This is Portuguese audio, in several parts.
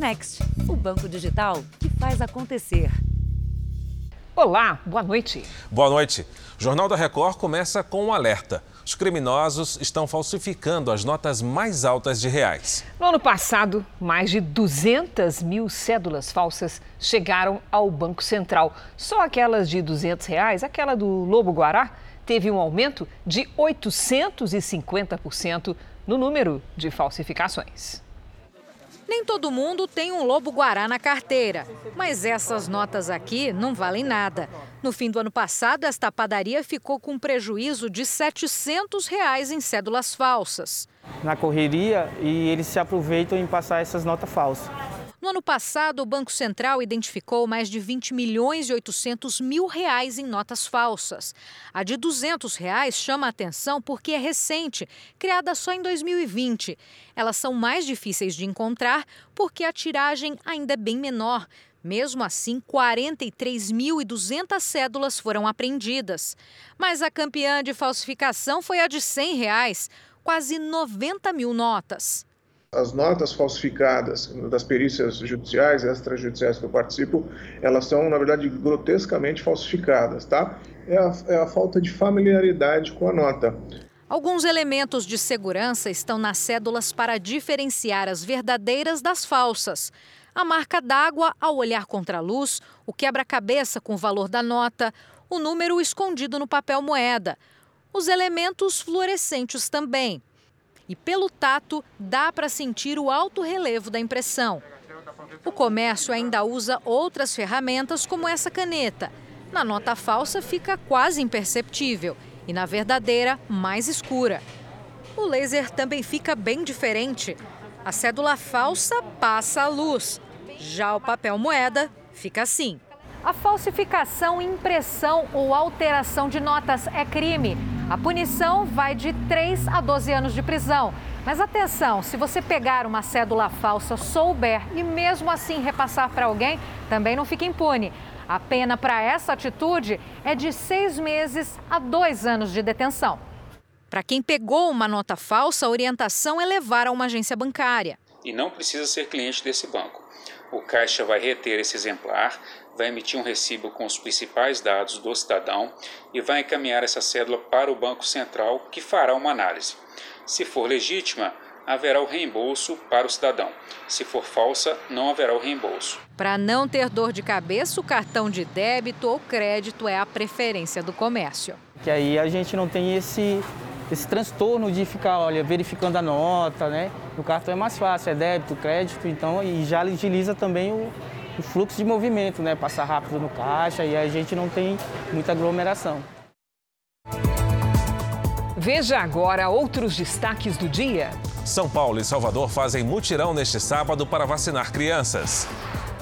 Next, o banco digital que faz acontecer. Olá, boa noite. Boa noite. O Jornal da Record começa com um alerta. Os criminosos estão falsificando as notas mais altas de reais. No ano passado, mais de 200 mil cédulas falsas chegaram ao Banco Central. Só aquelas de 200 reais, aquela do Lobo Guará, teve um aumento de 850% no número de falsificações. Nem todo mundo tem um lobo guará na carteira, mas essas notas aqui não valem nada. No fim do ano passado, esta padaria ficou com um prejuízo de 700 reais em cédulas falsas. Na correria, e eles se aproveitam em passar essas notas falsas. No ano passado, o Banco Central identificou mais de 20 milhões e 800 mil reais em notas falsas. A de 200 reais chama a atenção porque é recente, criada só em 2020. Elas são mais difíceis de encontrar porque a tiragem ainda é bem menor. Mesmo assim, 43.200 cédulas foram apreendidas. Mas a campeã de falsificação foi a de 100 reais, quase 90 mil notas. As notas falsificadas das perícias judiciais, extrajudiciais que eu participo, elas são, na verdade, grotescamente falsificadas, tá? É a, é a falta de familiaridade com a nota. Alguns elementos de segurança estão nas cédulas para diferenciar as verdadeiras das falsas. A marca d'água ao olhar contra a luz, o quebra-cabeça com o valor da nota, o número escondido no papel moeda. Os elementos fluorescentes também e pelo tato dá para sentir o alto relevo da impressão. O comércio ainda usa outras ferramentas como essa caneta. Na nota falsa fica quase imperceptível e na verdadeira mais escura. O laser também fica bem diferente. A cédula falsa passa a luz. Já o papel moeda fica assim. A falsificação, impressão ou alteração de notas é crime. A punição vai de 3 a 12 anos de prisão. Mas atenção, se você pegar uma cédula falsa, souber e mesmo assim repassar para alguém, também não fica impune. A pena para essa atitude é de seis meses a dois anos de detenção. Para quem pegou uma nota falsa, a orientação é levar a uma agência bancária. E não precisa ser cliente desse banco. O caixa vai reter esse exemplar, vai emitir um recibo com os principais dados do cidadão e vai encaminhar essa cédula para o Banco Central, que fará uma análise. Se for legítima, haverá o reembolso para o cidadão. Se for falsa, não haverá o reembolso. Para não ter dor de cabeça, o cartão de débito ou crédito é a preferência do comércio. Que aí a gente não tem esse esse transtorno de ficar, olha, verificando a nota, né? No cartão é mais fácil, é débito, crédito, então e já agiliza também o, o fluxo de movimento, né? Passar rápido no caixa e a gente não tem muita aglomeração. Veja agora outros destaques do dia. São Paulo e Salvador fazem mutirão neste sábado para vacinar crianças.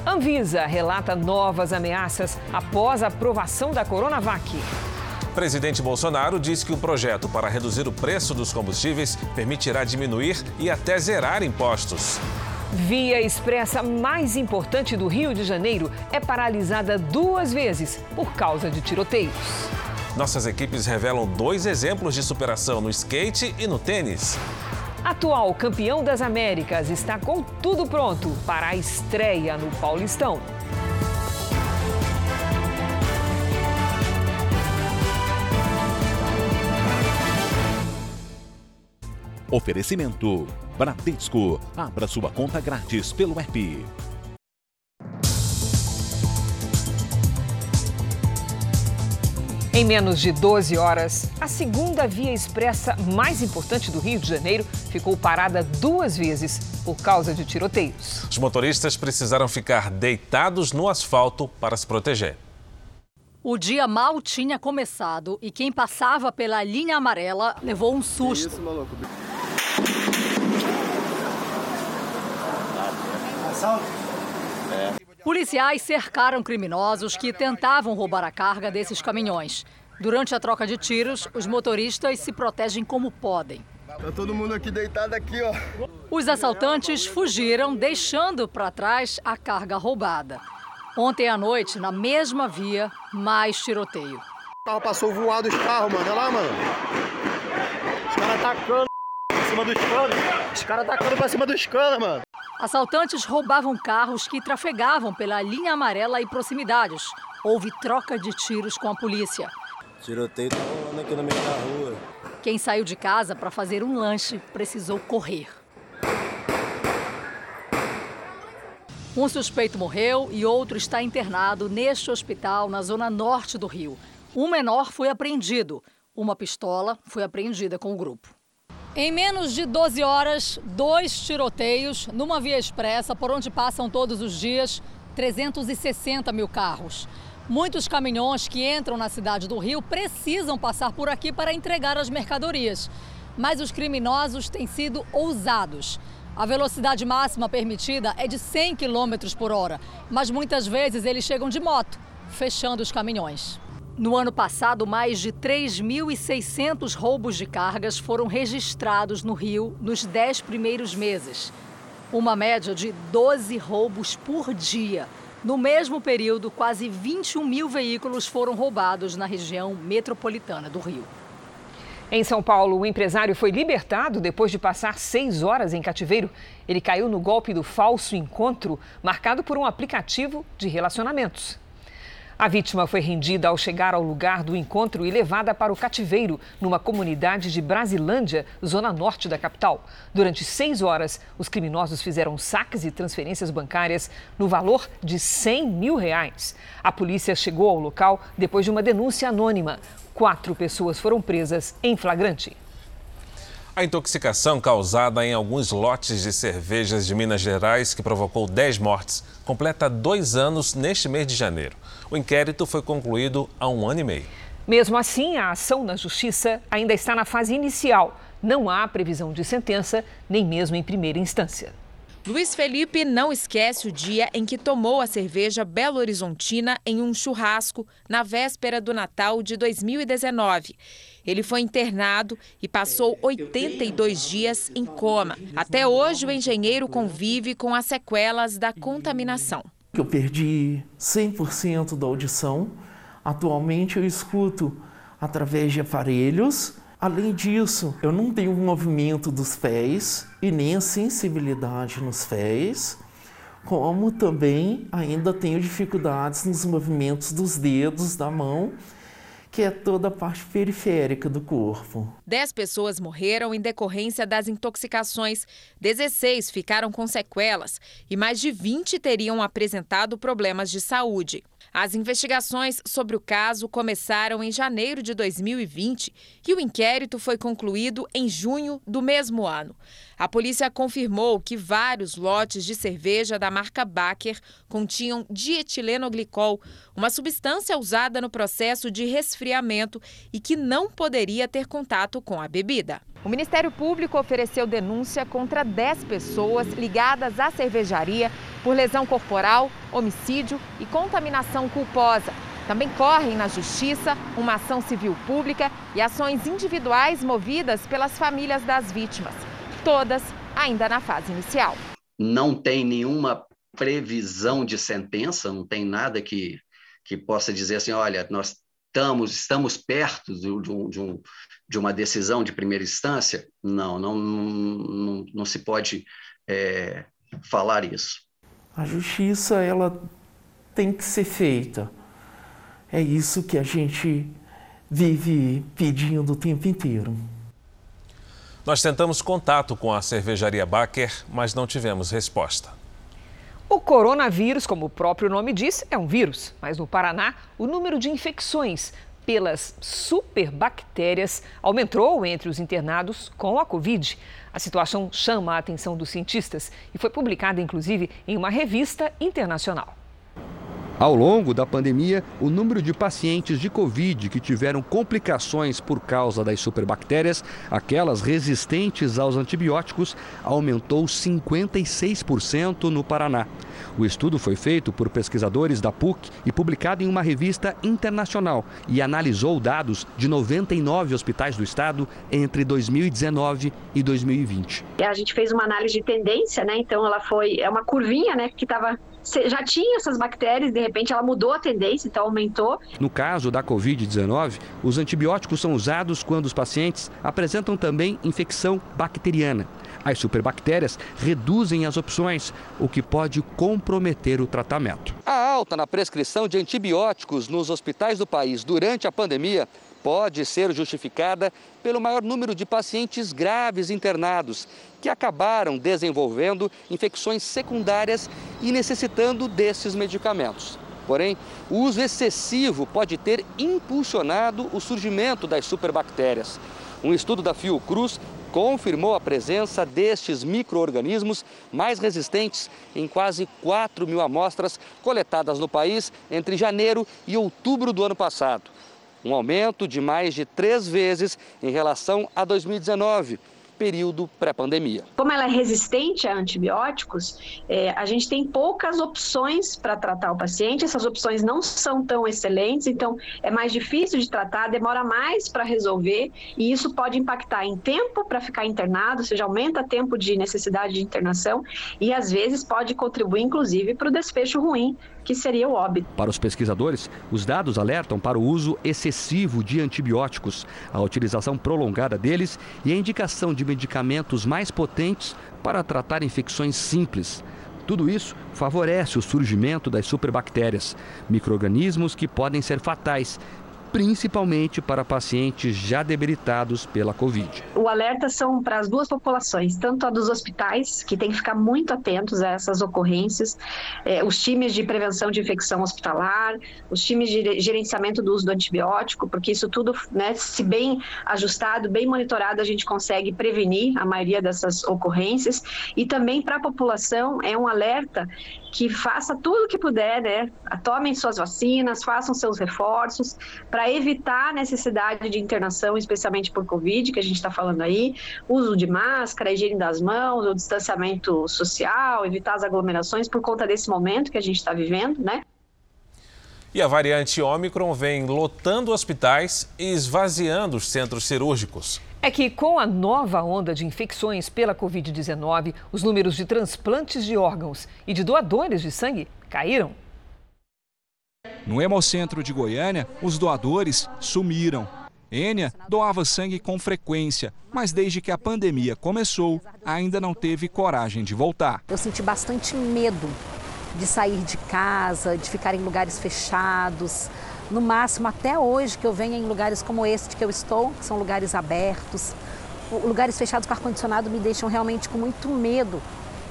Anvisa relata novas ameaças após a aprovação da Coronavac. Presidente Bolsonaro diz que o projeto para reduzir o preço dos combustíveis permitirá diminuir e até zerar impostos. Via expressa mais importante do Rio de Janeiro é paralisada duas vezes por causa de tiroteios. Nossas equipes revelam dois exemplos de superação no skate e no tênis. Atual campeão das Américas está com tudo pronto para a estreia no Paulistão. Oferecimento: Bradesco. Abra sua conta grátis pelo app. Em menos de 12 horas, a segunda via expressa mais importante do Rio de Janeiro ficou parada duas vezes por causa de tiroteios. Os motoristas precisaram ficar deitados no asfalto para se proteger. O dia mal tinha começado e quem passava pela linha amarela levou um susto. Isso, maluco. Policiais cercaram criminosos que tentavam roubar a carga desses caminhões. Durante a troca de tiros, os motoristas se protegem como podem. Tá todo mundo aqui deitado aqui, ó. Os assaltantes fugiram, deixando para trás a carga roubada. Ontem à noite, na mesma via, mais tiroteio. O carro passou voado os carros, mano. Olha lá, mano. Os caras atacando pra cima dos canos. Os caras atacando pra cima dos canos, mano. Assaltantes roubavam carros que trafegavam pela linha amarela e proximidades. Houve troca de tiros com a polícia. Tiroteio tá rolando aqui no meio da rua. Quem saiu de casa para fazer um lanche precisou correr. Um suspeito morreu e outro está internado neste hospital na zona norte do Rio. Um menor foi apreendido. Uma pistola foi apreendida com o grupo. Em menos de 12 horas, dois tiroteios numa via expressa por onde passam todos os dias 360 mil carros. Muitos caminhões que entram na cidade do Rio precisam passar por aqui para entregar as mercadorias. Mas os criminosos têm sido ousados. A velocidade máxima permitida é de 100 km por hora, mas muitas vezes eles chegam de moto, fechando os caminhões. No ano passado, mais de 3.600 roubos de cargas foram registrados no Rio nos 10 primeiros meses. Uma média de 12 roubos por dia. No mesmo período, quase 21 mil veículos foram roubados na região metropolitana do Rio. Em São Paulo, o empresário foi libertado depois de passar seis horas em cativeiro. Ele caiu no golpe do falso encontro, marcado por um aplicativo de relacionamentos. A vítima foi rendida ao chegar ao lugar do encontro e levada para o cativeiro, numa comunidade de Brasilândia, zona norte da capital. Durante seis horas, os criminosos fizeram saques e transferências bancárias no valor de 100 mil reais. A polícia chegou ao local depois de uma denúncia anônima. Quatro pessoas foram presas em flagrante. A intoxicação causada em alguns lotes de cervejas de Minas Gerais, que provocou 10 mortes, completa dois anos neste mês de janeiro. O inquérito foi concluído há um ano e meio. Mesmo assim, a ação na justiça ainda está na fase inicial. Não há previsão de sentença, nem mesmo em primeira instância. Luiz Felipe não esquece o dia em que tomou a cerveja Belo Horizontina em um churrasco na véspera do Natal de 2019. Ele foi internado e passou 82 dias em coma. Até hoje, o engenheiro convive com as sequelas da contaminação. Eu perdi 100% da audição. Atualmente eu escuto através de aparelhos. Além disso, eu não tenho movimento dos pés e nem a sensibilidade nos pés, como também ainda tenho dificuldades nos movimentos dos dedos da mão que é toda a parte periférica do corpo. Dez pessoas morreram em decorrência das intoxicações, 16 ficaram com sequelas e mais de 20 teriam apresentado problemas de saúde. As investigações sobre o caso começaram em janeiro de 2020 e o inquérito foi concluído em junho do mesmo ano. A polícia confirmou que vários lotes de cerveja da marca Baker continham dietilenoglicol, uma substância usada no processo de resfriamento e que não poderia ter contato com a bebida. O Ministério Público ofereceu denúncia contra 10 pessoas ligadas à cervejaria por lesão corporal, homicídio e contaminação culposa. Também correm na Justiça uma ação civil pública e ações individuais movidas pelas famílias das vítimas, todas ainda na fase inicial. Não tem nenhuma previsão de sentença, não tem nada que, que possa dizer assim: olha, nós estamos, estamos perto de, um, de, um, de uma decisão de primeira instância? Não, não, não, não se pode é, falar isso. A justiça ela tem que ser feita. É isso que a gente vive pedindo o tempo inteiro. Nós tentamos contato com a cervejaria Baker, mas não tivemos resposta. O coronavírus, como o próprio nome diz, é um vírus, mas no Paraná o número de infecções pelas superbactérias aumentou entre os internados com a Covid. A situação chama a atenção dos cientistas e foi publicada, inclusive, em uma revista internacional. Ao longo da pandemia, o número de pacientes de Covid que tiveram complicações por causa das superbactérias, aquelas resistentes aos antibióticos, aumentou 56% no Paraná. O estudo foi feito por pesquisadores da PUC e publicado em uma revista internacional e analisou dados de 99 hospitais do estado entre 2019 e 2020. A gente fez uma análise de tendência, né? Então ela foi é uma curvinha, né, que estava já tinha essas bactérias, de repente ela mudou a tendência, então aumentou. No caso da Covid-19, os antibióticos são usados quando os pacientes apresentam também infecção bacteriana. As superbactérias reduzem as opções, o que pode comprometer o tratamento. A alta na prescrição de antibióticos nos hospitais do país durante a pandemia pode ser justificada pelo maior número de pacientes graves internados que acabaram desenvolvendo infecções secundárias e necessitando desses medicamentos. Porém, o uso excessivo pode ter impulsionado o surgimento das superbactérias. Um estudo da Fiocruz confirmou a presença destes micro-organismos mais resistentes em quase 4 mil amostras coletadas no país entre janeiro e outubro do ano passado. Um aumento de mais de três vezes em relação a 2019 período pré-pandemia. Como ela é resistente a antibióticos, é, a gente tem poucas opções para tratar o paciente, essas opções não são tão excelentes, então é mais difícil de tratar, demora mais para resolver e isso pode impactar em tempo para ficar internado, ou seja, aumenta tempo de necessidade de internação e às vezes pode contribuir inclusive para o desfecho ruim que seria o óbito. Para os pesquisadores, os dados alertam para o uso excessivo de antibióticos, a utilização prolongada deles e a indicação de medicamentos mais potentes para tratar infecções simples. Tudo isso favorece o surgimento das superbactérias, microrganismos que podem ser fatais principalmente para pacientes já debilitados pela Covid. O alerta são para as duas populações, tanto a dos hospitais, que tem que ficar muito atentos a essas ocorrências, eh, os times de prevenção de infecção hospitalar, os times de gerenciamento do uso do antibiótico, porque isso tudo, né, se bem ajustado, bem monitorado, a gente consegue prevenir a maioria dessas ocorrências. E também para a população é um alerta que faça tudo o que puder, né? Tomem suas vacinas, façam seus reforços para evitar a necessidade de internação, especialmente por Covid, que a gente está falando aí, uso de máscara, higiene das mãos, o distanciamento social, evitar as aglomerações por conta desse momento que a gente está vivendo, né? E a variante Ômicron vem lotando hospitais e esvaziando os centros cirúrgicos. É que com a nova onda de infecções pela Covid-19, os números de transplantes de órgãos e de doadores de sangue caíram. No Hemocentro de Goiânia, os doadores sumiram. Ênia doava sangue com frequência, mas desde que a pandemia começou, ainda não teve coragem de voltar. Eu senti bastante medo de sair de casa, de ficar em lugares fechados. No máximo, até hoje, que eu venho em lugares como este que eu estou, que são lugares abertos. Lugares fechados com ar-condicionado me deixam realmente com muito medo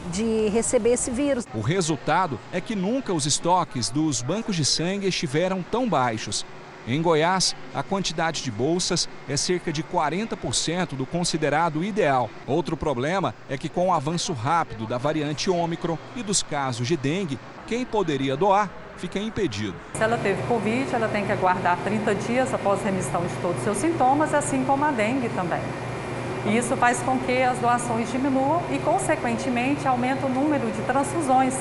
de receber esse vírus. O resultado é que nunca os estoques dos bancos de sangue estiveram tão baixos. Em Goiás, a quantidade de bolsas é cerca de 40% do considerado ideal. Outro problema é que, com o avanço rápido da variante Ômicron e dos casos de dengue, quem poderia doar fica impedido. Se ela teve Covid, ela tem que aguardar 30 dias após remissão de todos os seus sintomas, assim como a dengue também. Isso faz com que as doações diminuam e, consequentemente, aumenta o número de transfusões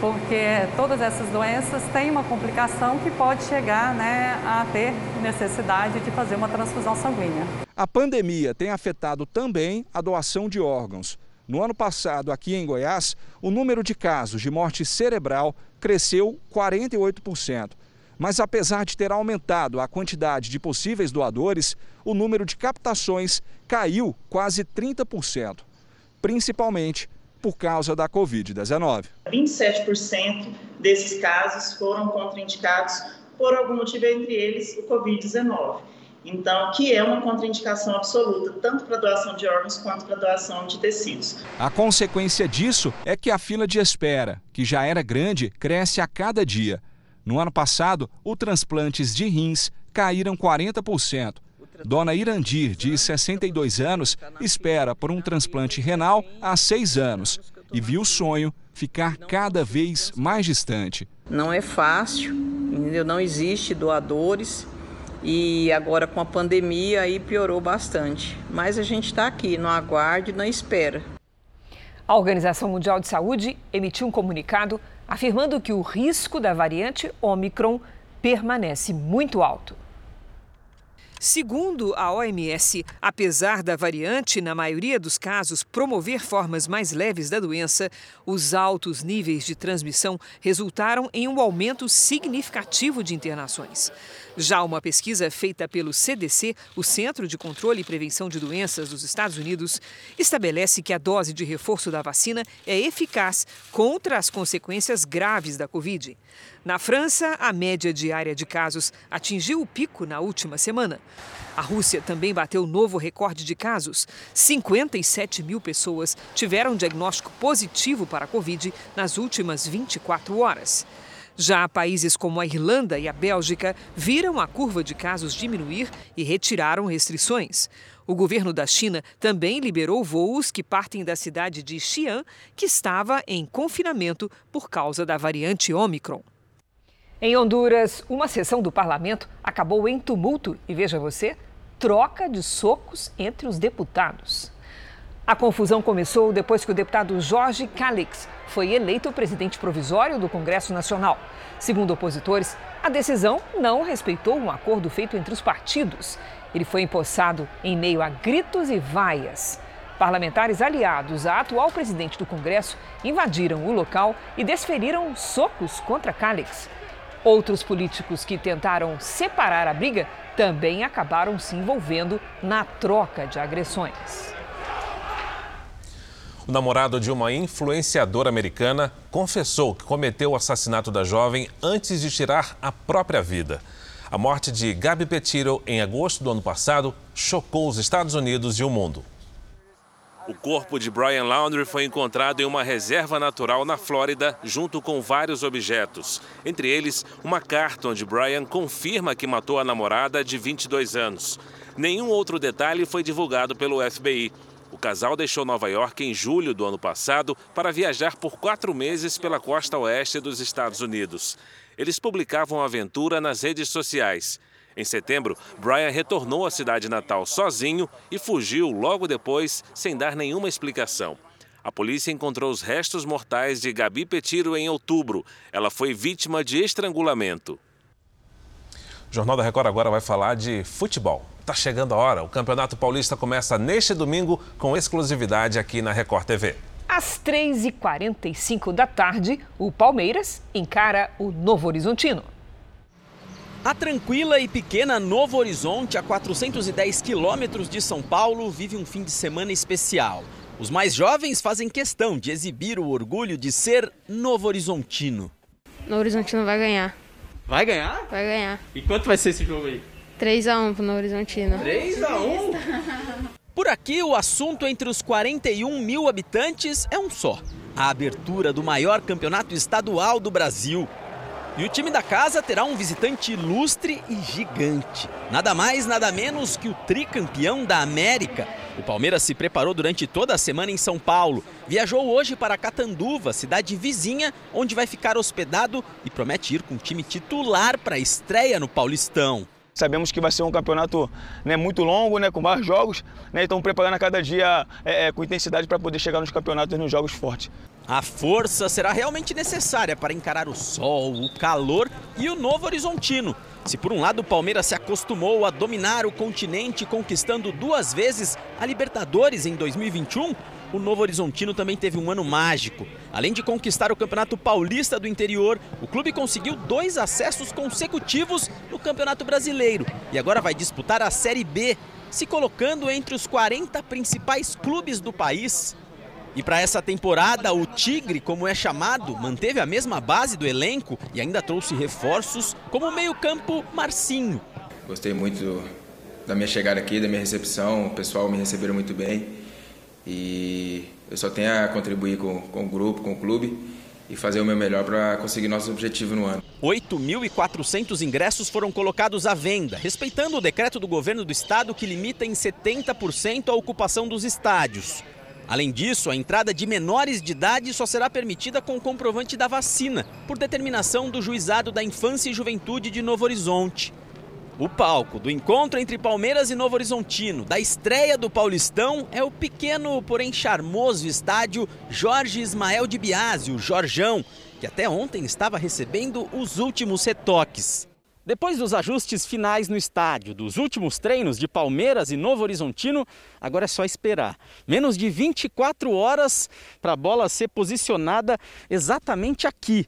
porque todas essas doenças têm uma complicação que pode chegar né, a ter necessidade de fazer uma transfusão sanguínea. A pandemia tem afetado também a doação de órgãos. No ano passado, aqui em Goiás, o número de casos de morte cerebral cresceu 48%. Mas apesar de ter aumentado a quantidade de possíveis doadores, o número de captações caiu quase 30%, principalmente por causa da Covid-19. 27% desses casos foram contraindicados por algum motivo, entre eles o Covid-19. Então, que é uma contraindicação absoluta, tanto para doação de órgãos quanto para doação de tecidos. A consequência disso é que a fila de espera, que já era grande, cresce a cada dia. No ano passado, os transplantes de rins caíram 40%. Dona Irandir, de 62 anos, espera por um transplante renal há seis anos e viu o sonho ficar cada vez mais distante. Não é fácil, entendeu? não existe doadores e agora com a pandemia aí piorou bastante. Mas a gente está aqui, no aguardo e na espera. A Organização Mundial de Saúde emitiu um comunicado afirmando que o risco da variante Omicron permanece muito alto. Segundo a OMS, apesar da variante, na maioria dos casos, promover formas mais leves da doença, os altos níveis de transmissão resultaram em um aumento significativo de internações. Já uma pesquisa feita pelo CDC, o Centro de Controle e Prevenção de Doenças dos Estados Unidos, estabelece que a dose de reforço da vacina é eficaz contra as consequências graves da Covid. Na França, a média diária de casos atingiu o pico na última semana. A Rússia também bateu novo recorde de casos. 57 mil pessoas tiveram diagnóstico positivo para a Covid nas últimas 24 horas. Já países como a Irlanda e a Bélgica viram a curva de casos diminuir e retiraram restrições. O governo da China também liberou voos que partem da cidade de Xi'an, que estava em confinamento por causa da variante Omicron. Em Honduras, uma sessão do parlamento acabou em tumulto e veja você, troca de socos entre os deputados. A confusão começou depois que o deputado Jorge Calix foi eleito presidente provisório do Congresso Nacional. Segundo opositores, a decisão não respeitou um acordo feito entre os partidos. Ele foi empossado em meio a gritos e vaias. Parlamentares aliados à atual presidente do Congresso invadiram o local e desferiram socos contra Calix. Outros políticos que tentaram separar a briga também acabaram se envolvendo na troca de agressões. O namorado de uma influenciadora americana confessou que cometeu o assassinato da jovem antes de tirar a própria vida. A morte de Gabi Petiro em agosto do ano passado chocou os Estados Unidos e o mundo. O corpo de Brian Laundrie foi encontrado em uma reserva natural na Flórida, junto com vários objetos. Entre eles, uma carta onde Brian confirma que matou a namorada de 22 anos. Nenhum outro detalhe foi divulgado pelo FBI. O casal deixou Nova York em julho do ano passado para viajar por quatro meses pela costa oeste dos Estados Unidos. Eles publicavam a aventura nas redes sociais. Em setembro, Brian retornou à cidade natal sozinho e fugiu logo depois, sem dar nenhuma explicação. A polícia encontrou os restos mortais de Gabi Petiro em outubro. Ela foi vítima de estrangulamento. O Jornal da Record agora vai falar de futebol. Está chegando a hora. O Campeonato Paulista começa neste domingo com exclusividade aqui na Record TV. Às 3h45 da tarde, o Palmeiras encara o Novo Horizontino. A tranquila e pequena Novo Horizonte, a 410 quilômetros de São Paulo, vive um fim de semana especial. Os mais jovens fazem questão de exibir o orgulho de ser Novo Horizontino. Novo Horizontino vai ganhar. Vai ganhar? Vai ganhar. E quanto vai ser esse jogo aí? 3x1 pro Novo Horizontino. 3x1? Por aqui, o assunto entre os 41 mil habitantes é um só: a abertura do maior campeonato estadual do Brasil. E o time da casa terá um visitante ilustre e gigante. Nada mais, nada menos que o tricampeão da América. O Palmeiras se preparou durante toda a semana em São Paulo. Viajou hoje para Catanduva, cidade vizinha, onde vai ficar hospedado e promete ir com o time titular para a estreia no Paulistão. Sabemos que vai ser um campeonato né, muito longo, né, com vários jogos, né, então preparando a cada dia é, é, com intensidade para poder chegar nos campeonatos e nos jogos fortes. A força será realmente necessária para encarar o sol, o calor e o Novo Horizontino. Se por um lado o Palmeiras se acostumou a dominar o continente, conquistando duas vezes a Libertadores em 2021, o Novo Horizontino também teve um ano mágico. Além de conquistar o Campeonato Paulista do Interior, o clube conseguiu dois acessos consecutivos no Campeonato Brasileiro e agora vai disputar a Série B, se colocando entre os 40 principais clubes do país. E para essa temporada, o Tigre, como é chamado, manteve a mesma base do elenco e ainda trouxe reforços como o meio-campo Marcinho. Gostei muito da minha chegada aqui, da minha recepção, o pessoal me receberam muito bem. E eu só tenho a contribuir com, com o grupo, com o clube e fazer o meu melhor para conseguir nosso objetivo no ano. 8.400 ingressos foram colocados à venda, respeitando o decreto do governo do estado que limita em 70% a ocupação dos estádios. Além disso, a entrada de menores de idade só será permitida com o comprovante da vacina, por determinação do Juizado da Infância e Juventude de Novo Horizonte. O palco do encontro entre Palmeiras e Novo Horizontino, da estreia do Paulistão, é o pequeno, porém charmoso estádio Jorge Ismael de Biasi, o Jorjão, que até ontem estava recebendo os últimos retoques. Depois dos ajustes finais no estádio, dos últimos treinos de Palmeiras e Novo Horizontino, agora é só esperar. Menos de 24 horas para a bola ser posicionada exatamente aqui,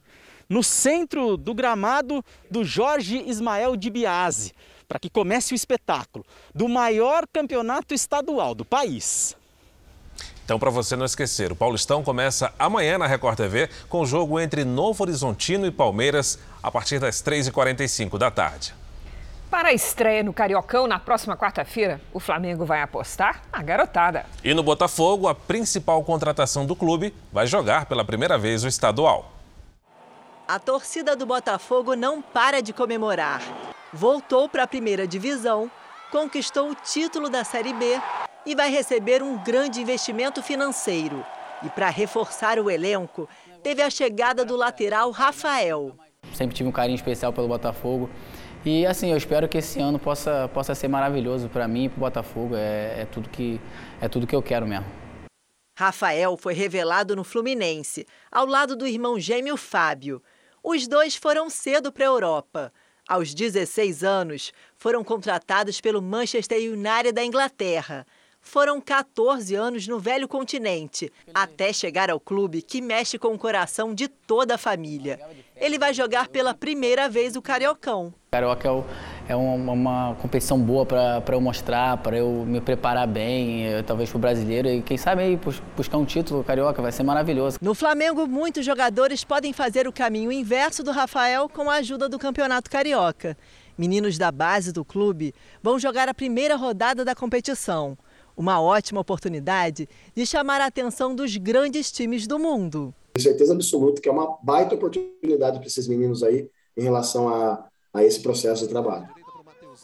no centro do gramado do Jorge Ismael de Biase, para que comece o espetáculo do maior campeonato estadual do país. Então, para você não esquecer, o Paulistão começa amanhã na Record TV com o jogo entre Novo Horizontino e Palmeiras a partir das 3h45 da tarde. Para a estreia no Cariocão na próxima quarta-feira, o Flamengo vai apostar na garotada. E no Botafogo, a principal contratação do clube vai jogar pela primeira vez o estadual. A torcida do Botafogo não para de comemorar. Voltou para a primeira divisão, conquistou o título da Série B e vai receber um grande investimento financeiro. E para reforçar o elenco, teve a chegada do lateral Rafael. Sempre tive um carinho especial pelo Botafogo. E assim, eu espero que esse ano possa, possa ser maravilhoso para mim e para o Botafogo. É, é, tudo que, é tudo que eu quero mesmo. Rafael foi revelado no Fluminense, ao lado do irmão gêmeo Fábio. Os dois foram cedo para a Europa. Aos 16 anos, foram contratados pelo Manchester United da Inglaterra. Foram 14 anos no velho continente, até chegar ao clube que mexe com o coração de toda a família. Ele vai jogar pela primeira vez o Cariocão. Carioca é, é uma, uma, competição boa para eu mostrar, para eu me preparar bem, eu, talvez para o brasileiro. E quem sabe aí buscar um título carioca vai ser maravilhoso. No Flamengo, muitos jogadores podem fazer o caminho inverso do Rafael com a ajuda do Campeonato Carioca. Meninos da base do clube vão jogar a primeira rodada da competição. Uma ótima oportunidade de chamar a atenção dos grandes times do mundo. Tenho certeza absoluta que é uma baita oportunidade para esses meninos aí em relação a, a esse processo de trabalho.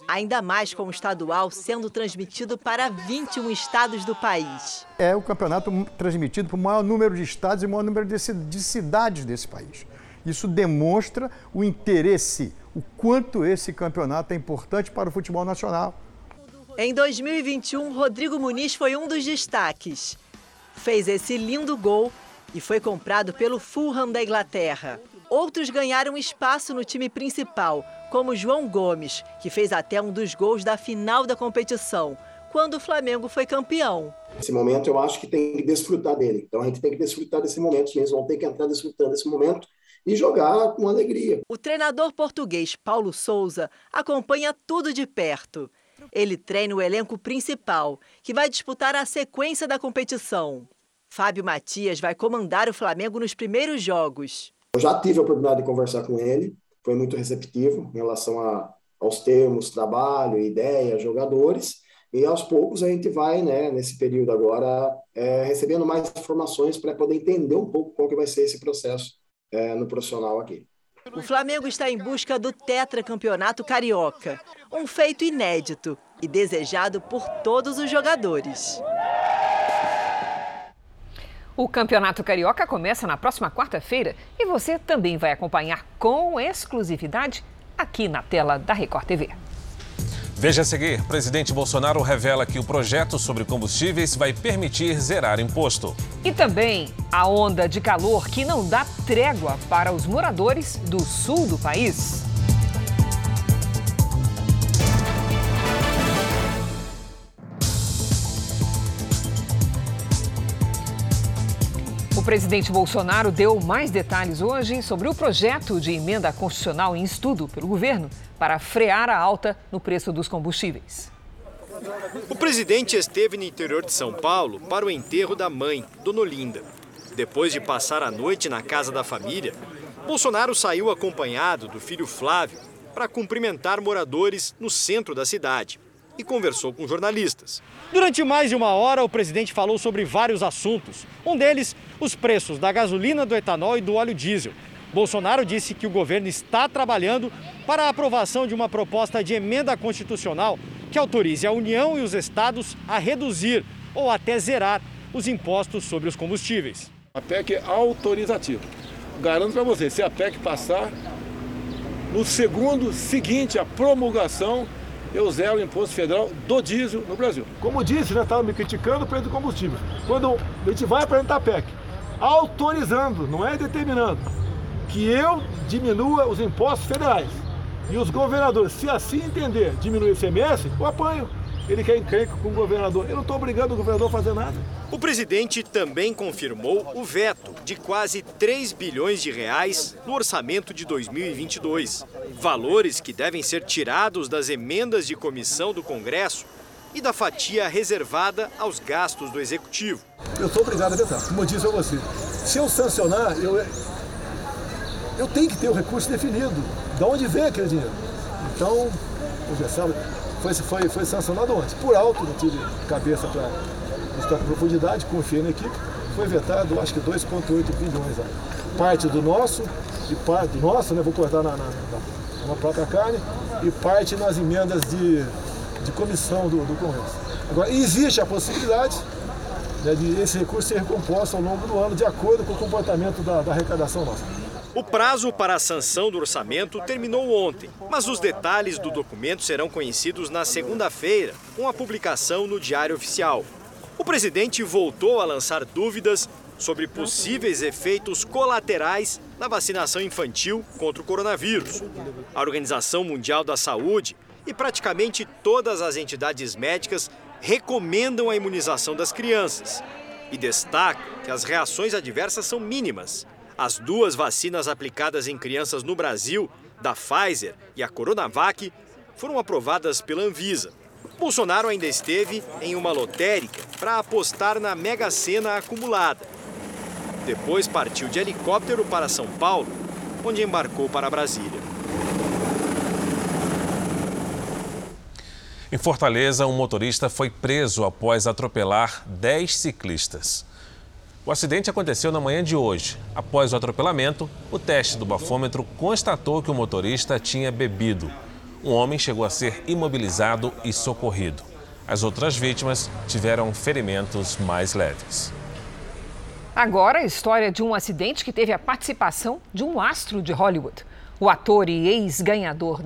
Ainda mais com o estadual sendo transmitido para 21 estados do país. É o campeonato transmitido para o maior número de estados e o maior número de, de cidades desse país. Isso demonstra o interesse, o quanto esse campeonato é importante para o futebol nacional. Em 2021, Rodrigo Muniz foi um dos destaques. Fez esse lindo gol e foi comprado pelo Fulham da Inglaterra. Outros ganharam espaço no time principal, como João Gomes, que fez até um dos gols da final da competição, quando o Flamengo foi campeão. Esse momento eu acho que tem que desfrutar dele. Então a gente tem que desfrutar desse momento, os meninos vão ter que entrar desfrutando desse momento e jogar com alegria. O treinador português Paulo Souza acompanha tudo de perto. Ele treina o elenco principal, que vai disputar a sequência da competição. Fábio Matias vai comandar o Flamengo nos primeiros jogos. Eu já tive a oportunidade de conversar com ele, foi muito receptivo em relação a, aos termos, trabalho, ideia, jogadores. E aos poucos a gente vai, né, nesse período agora, é, recebendo mais informações para poder entender um pouco como que vai ser esse processo é, no profissional aqui. O Flamengo está em busca do tetracampeonato carioca, um feito inédito e desejado por todos os jogadores. O Campeonato Carioca começa na próxima quarta-feira e você também vai acompanhar com exclusividade aqui na tela da Record TV. Veja a seguir: presidente Bolsonaro revela que o projeto sobre combustíveis vai permitir zerar imposto. E também a onda de calor que não dá trégua para os moradores do sul do país. Presidente Bolsonaro deu mais detalhes hoje sobre o projeto de emenda constitucional em estudo pelo governo para frear a alta no preço dos combustíveis. O presidente esteve no interior de São Paulo para o enterro da mãe, Dona Olinda. Depois de passar a noite na casa da família, Bolsonaro saiu acompanhado do filho Flávio para cumprimentar moradores no centro da cidade e conversou com jornalistas. Durante mais de uma hora, o presidente falou sobre vários assuntos. Um deles, os preços da gasolina, do etanol e do óleo diesel. Bolsonaro disse que o governo está trabalhando para a aprovação de uma proposta de emenda constitucional que autorize a União e os estados a reduzir ou até zerar os impostos sobre os combustíveis. A PEC é autorizativa. Garanto para você, se a PEC passar, no segundo seguinte à promulgação, eu zero o imposto federal do diesel no Brasil. Como disse, já estava me criticando o preço do combustível. Quando a gente vai apresentar a PEC, autorizando, não é determinando, que eu diminua os impostos federais. E os governadores, se assim entender, diminuir o ICMS, eu apanho. Ele quer encrenca com o governador. Eu não estou obrigando o governador a fazer nada. O presidente também confirmou o veto de quase 3 bilhões de reais no orçamento de 2022. Valores que devem ser tirados das emendas de comissão do Congresso e da fatia reservada aos gastos do executivo. Eu sou obrigado a vetar, como eu disse a você. Se eu sancionar, eu, eu tenho que ter o recurso definido. De onde vem aquele dinheiro? Então, já sabe, foi, foi, foi sancionado ontem. Por alto, não tive cabeça para buscar profundidade, confiei na equipe. Foi vetado, acho que 2,8 bilhões. Parte do nosso, e parte do nosso, né? Vou cortar na, na, na, na própria carne, e parte nas emendas de, de comissão do, do Congresso. Agora, existe a possibilidade né, de esse recurso ser recomposto ao longo do ano, de acordo com o comportamento da, da arrecadação nossa. O prazo para a sanção do orçamento terminou ontem, mas os detalhes do documento serão conhecidos na segunda-feira, com a publicação no Diário Oficial. O presidente voltou a lançar dúvidas sobre possíveis efeitos colaterais da vacinação infantil contra o coronavírus. A Organização Mundial da Saúde e praticamente todas as entidades médicas recomendam a imunização das crianças e destacam que as reações adversas são mínimas. As duas vacinas aplicadas em crianças no Brasil, da Pfizer e a Coronavac, foram aprovadas pela Anvisa. Bolsonaro ainda esteve em uma lotérica para apostar na Mega Sena acumulada. Depois partiu de helicóptero para São Paulo, onde embarcou para Brasília. Em Fortaleza, um motorista foi preso após atropelar 10 ciclistas. O acidente aconteceu na manhã de hoje. Após o atropelamento, o teste do bafômetro constatou que o motorista tinha bebido. Um homem chegou a ser imobilizado e socorrido. As outras vítimas tiveram ferimentos mais leves. Agora, a história de um acidente que teve a participação de um astro de Hollywood. O ator e ex-ganhador,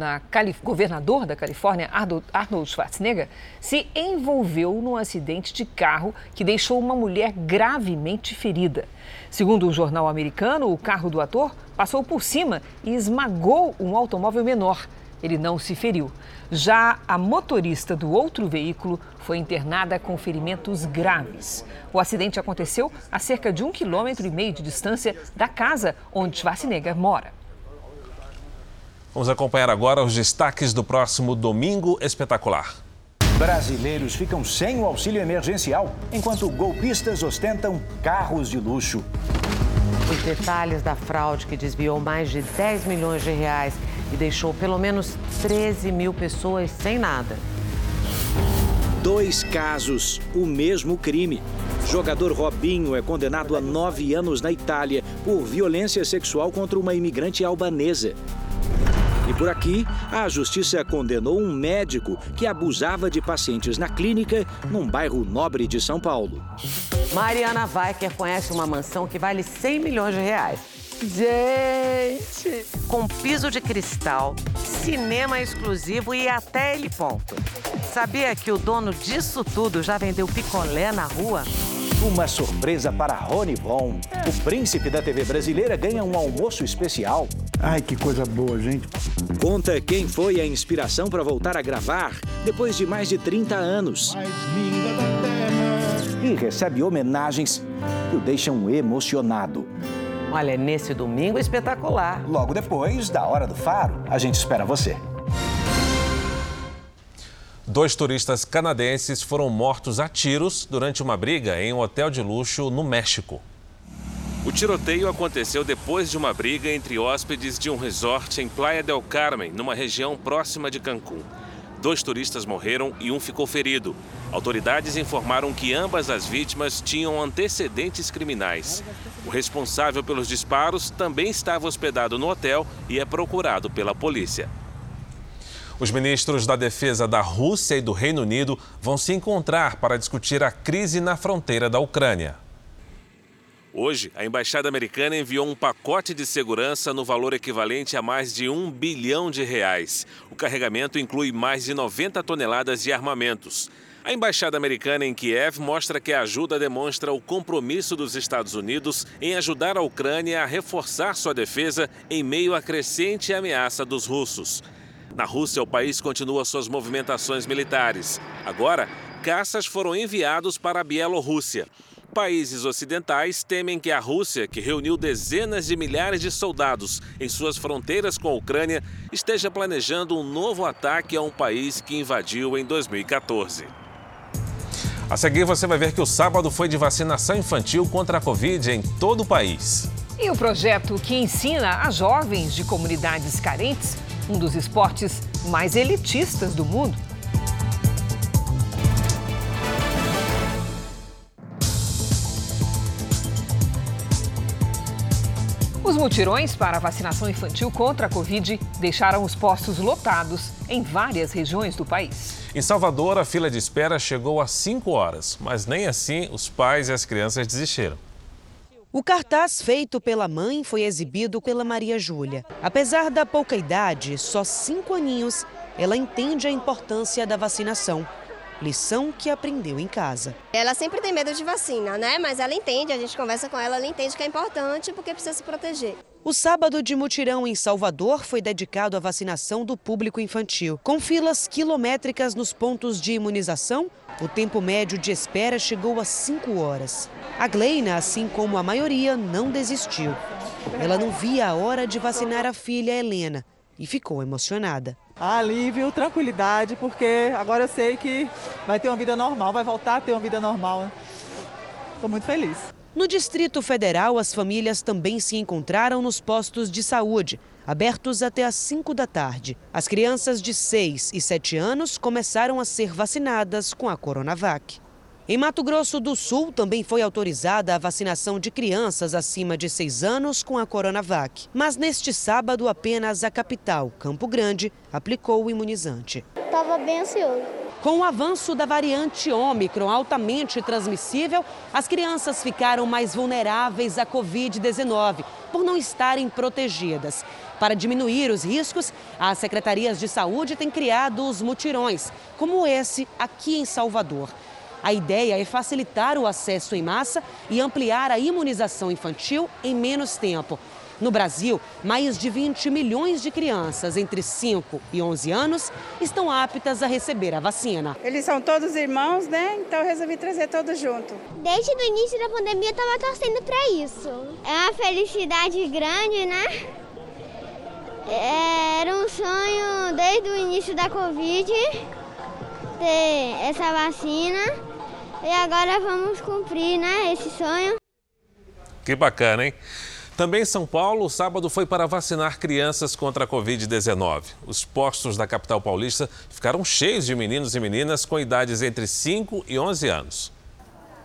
governador da Califórnia, Arnold Schwarzenegger, se envolveu num acidente de carro que deixou uma mulher gravemente ferida. Segundo um jornal americano, o carro do ator passou por cima e esmagou um automóvel menor. Ele não se feriu. Já a motorista do outro veículo foi internada com ferimentos graves. O acidente aconteceu a cerca de um quilômetro e meio de distância da casa onde Schwarzenegger mora. Vamos acompanhar agora os destaques do próximo Domingo Espetacular. Brasileiros ficam sem o auxílio emergencial, enquanto golpistas ostentam carros de luxo. Os detalhes da fraude que desviou mais de 10 milhões de reais e deixou pelo menos 13 mil pessoas sem nada. Dois casos, o mesmo crime. Jogador Robinho é condenado a nove anos na Itália por violência sexual contra uma imigrante albanesa. E por aqui, a justiça condenou um médico que abusava de pacientes na clínica num bairro nobre de São Paulo. Mariana Weicker conhece uma mansão que vale 100 milhões de reais. Gente! Com piso de cristal, cinema exclusivo e até heliponto. Sabia que o dono disso tudo já vendeu picolé na rua? Uma surpresa para Rony Von. O príncipe da TV brasileira ganha um almoço especial. Ai, que coisa boa, gente. Conta quem foi a inspiração para voltar a gravar depois de mais de 30 anos. E recebe homenagens que o deixam emocionado. Olha, nesse domingo espetacular. Logo depois da Hora do Faro, a gente espera você. Dois turistas canadenses foram mortos a tiros durante uma briga em um hotel de luxo no México. O tiroteio aconteceu depois de uma briga entre hóspedes de um resort em Playa del Carmen, numa região próxima de Cancún. Dois turistas morreram e um ficou ferido. Autoridades informaram que ambas as vítimas tinham antecedentes criminais. O responsável pelos disparos também estava hospedado no hotel e é procurado pela polícia. Os ministros da Defesa da Rússia e do Reino Unido vão se encontrar para discutir a crise na fronteira da Ucrânia. Hoje, a embaixada americana enviou um pacote de segurança no valor equivalente a mais de um bilhão de reais. O carregamento inclui mais de 90 toneladas de armamentos. A embaixada americana em Kiev mostra que a ajuda demonstra o compromisso dos Estados Unidos em ajudar a Ucrânia a reforçar sua defesa em meio à crescente ameaça dos russos. Na Rússia, o país continua suas movimentações militares. Agora, caças foram enviados para a Bielorrússia. Países ocidentais temem que a Rússia, que reuniu dezenas de milhares de soldados em suas fronteiras com a Ucrânia, esteja planejando um novo ataque a um país que invadiu em 2014. A seguir, você vai ver que o sábado foi de vacinação infantil contra a Covid em todo o país. E o projeto que ensina a jovens de comunidades carentes um dos esportes mais elitistas do mundo. Os mutirões para a vacinação infantil contra a Covid deixaram os postos lotados em várias regiões do país. Em Salvador, a fila de espera chegou a 5 horas, mas nem assim os pais e as crianças desistiram. O cartaz feito pela mãe foi exibido pela Maria Júlia. Apesar da pouca idade, só cinco aninhos, ela entende a importância da vacinação lição que aprendeu em casa. Ela sempre tem medo de vacina, né? Mas ela entende, a gente conversa com ela, ela entende que é importante porque precisa se proteger. O sábado de mutirão em Salvador foi dedicado à vacinação do público infantil. Com filas quilométricas nos pontos de imunização, o tempo médio de espera chegou a 5 horas. A Gleina, assim como a maioria, não desistiu. Ela não via a hora de vacinar a filha Helena e ficou emocionada alívio, tranquilidade, porque agora eu sei que vai ter uma vida normal, vai voltar a ter uma vida normal. Estou muito feliz. No Distrito Federal, as famílias também se encontraram nos postos de saúde, abertos até às 5 da tarde. As crianças de 6 e 7 anos começaram a ser vacinadas com a Coronavac. Em Mato Grosso do Sul, também foi autorizada a vacinação de crianças acima de 6 anos com a Coronavac. Mas neste sábado, apenas a capital, Campo Grande, aplicou o imunizante. Estava bem ansioso. Com o avanço da variante Ômicron altamente transmissível, as crianças ficaram mais vulneráveis à Covid-19 por não estarem protegidas. Para diminuir os riscos, as secretarias de saúde têm criado os mutirões, como esse aqui em Salvador. A ideia é facilitar o acesso em massa e ampliar a imunização infantil em menos tempo. No Brasil, mais de 20 milhões de crianças entre 5 e 11 anos estão aptas a receber a vacina. Eles são todos irmãos, né? Então eu resolvi trazer todos junto. Desde o início da pandemia eu estava torcendo para isso. É uma felicidade grande, né? Era um sonho desde o início da Covid ter essa vacina. E agora vamos cumprir, né, esse sonho. Que bacana, hein? Também em São Paulo, o sábado foi para vacinar crianças contra a Covid-19. Os postos da capital paulista ficaram cheios de meninos e meninas com idades entre 5 e 11 anos.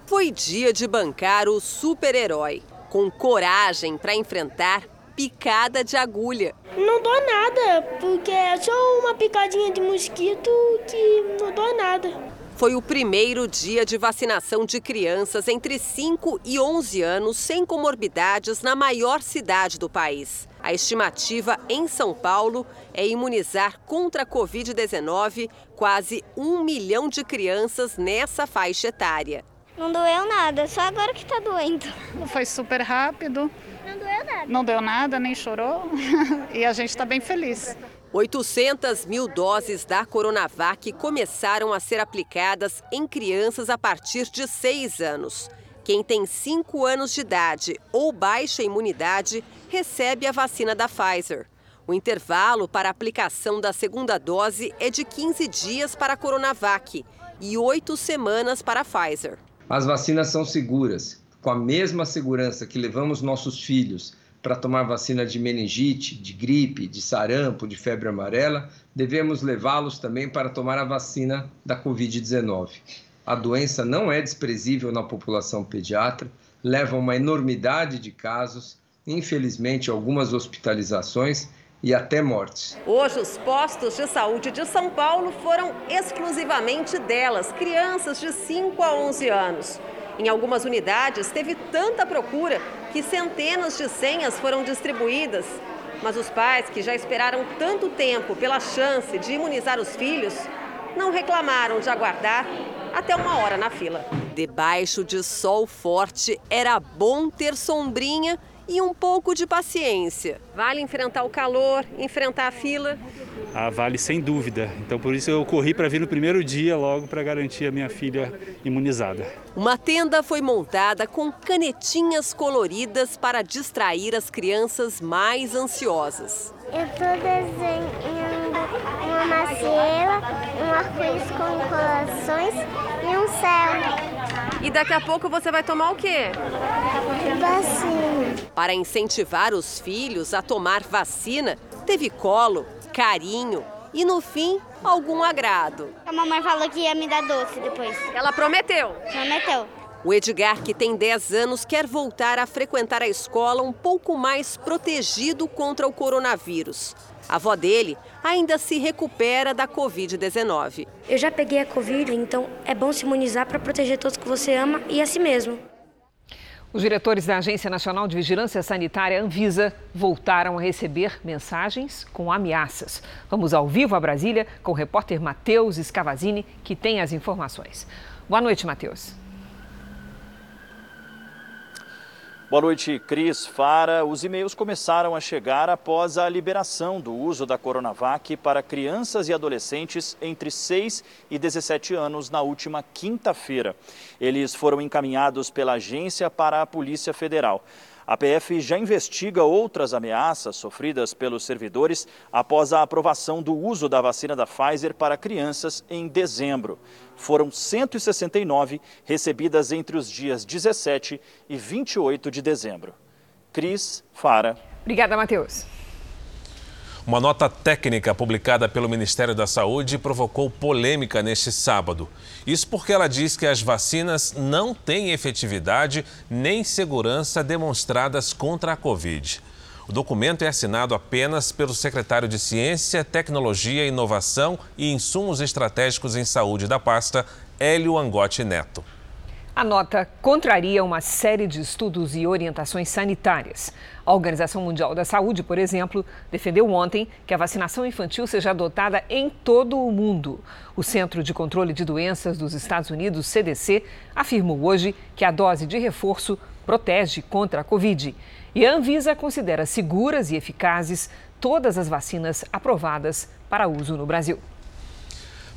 Foi dia de bancar o super-herói, com coragem para enfrentar picada de agulha. Não dou nada, porque é só uma picadinha de mosquito que não dou nada foi o primeiro dia de vacinação de crianças entre 5 e 11 anos sem comorbidades na maior cidade do país. A estimativa em São Paulo é imunizar contra a Covid-19 quase um milhão de crianças nessa faixa etária. Não doeu nada, só agora que está doendo. Foi super rápido. Não doeu nada. Não deu nada, nem chorou. e a gente está bem feliz. 800 mil doses da Coronavac começaram a ser aplicadas em crianças a partir de 6 anos. Quem tem 5 anos de idade ou baixa imunidade recebe a vacina da Pfizer. O intervalo para aplicação da segunda dose é de 15 dias para a Coronavac e 8 semanas para a Pfizer. As vacinas são seguras, com a mesma segurança que levamos nossos filhos para tomar vacina de meningite, de gripe, de sarampo, de febre amarela, devemos levá-los também para tomar a vacina da Covid-19. A doença não é desprezível na população pediatra, leva uma enormidade de casos, infelizmente algumas hospitalizações e até mortes. Hoje, os postos de saúde de São Paulo foram exclusivamente delas, crianças de 5 a 11 anos. Em algumas unidades, teve tanta procura que centenas de senhas foram distribuídas. Mas os pais, que já esperaram tanto tempo pela chance de imunizar os filhos, não reclamaram de aguardar até uma hora na fila. Debaixo de sol forte, era bom ter sombrinha e um pouco de paciência. Vale enfrentar o calor, enfrentar a fila? Ah, vale sem dúvida. Então por isso eu corri para vir no primeiro dia logo para garantir a minha filha imunizada. Uma tenda foi montada com canetinhas coloridas para distrair as crianças mais ansiosas. Eu estou desenhando uma macieira, um arco-íris com corações e um céu. E daqui a pouco você vai tomar o quê? Vacina. Para incentivar os filhos a tomar vacina, teve colo, carinho e, no fim, algum agrado. A mamãe falou que ia me dar doce depois. Ela prometeu? Prometeu. O Edgar, que tem 10 anos, quer voltar a frequentar a escola um pouco mais protegido contra o coronavírus. A avó dele ainda se recupera da Covid-19. Eu já peguei a Covid, então é bom se imunizar para proteger todos que você ama e a si mesmo. Os diretores da Agência Nacional de Vigilância Sanitária, Anvisa, voltaram a receber mensagens com ameaças. Vamos ao vivo a Brasília com o repórter Matheus Scavazini, que tem as informações. Boa noite, Matheus. Boa noite, Cris Fara. Os e-mails começaram a chegar após a liberação do uso da Coronavac para crianças e adolescentes entre 6 e 17 anos na última quinta-feira. Eles foram encaminhados pela agência para a Polícia Federal. A PF já investiga outras ameaças sofridas pelos servidores após a aprovação do uso da vacina da Pfizer para crianças em dezembro. Foram 169 recebidas entre os dias 17 e 28 de dezembro. Cris Fara. Obrigada, Matheus. Uma nota técnica publicada pelo Ministério da Saúde provocou polêmica neste sábado. Isso porque ela diz que as vacinas não têm efetividade nem segurança demonstradas contra a Covid. O documento é assinado apenas pelo secretário de Ciência, Tecnologia, Inovação e Insumos Estratégicos em Saúde da pasta, Hélio Angotti Neto. A nota contraria uma série de estudos e orientações sanitárias. A Organização Mundial da Saúde, por exemplo, defendeu ontem que a vacinação infantil seja adotada em todo o mundo. O Centro de Controle de Doenças dos Estados Unidos, CDC, afirmou hoje que a dose de reforço protege contra a Covid. E a Anvisa considera seguras e eficazes todas as vacinas aprovadas para uso no Brasil.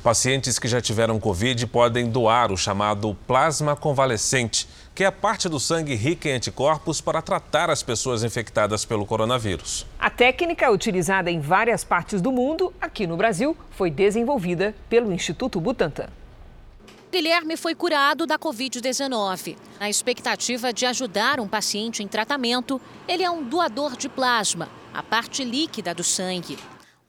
Pacientes que já tiveram Covid podem doar o chamado plasma convalescente, que é parte do sangue rica em anticorpos para tratar as pessoas infectadas pelo coronavírus. A técnica, utilizada em várias partes do mundo, aqui no Brasil, foi desenvolvida pelo Instituto Butantan. Guilherme foi curado da Covid-19. Na expectativa de ajudar um paciente em tratamento, ele é um doador de plasma, a parte líquida do sangue.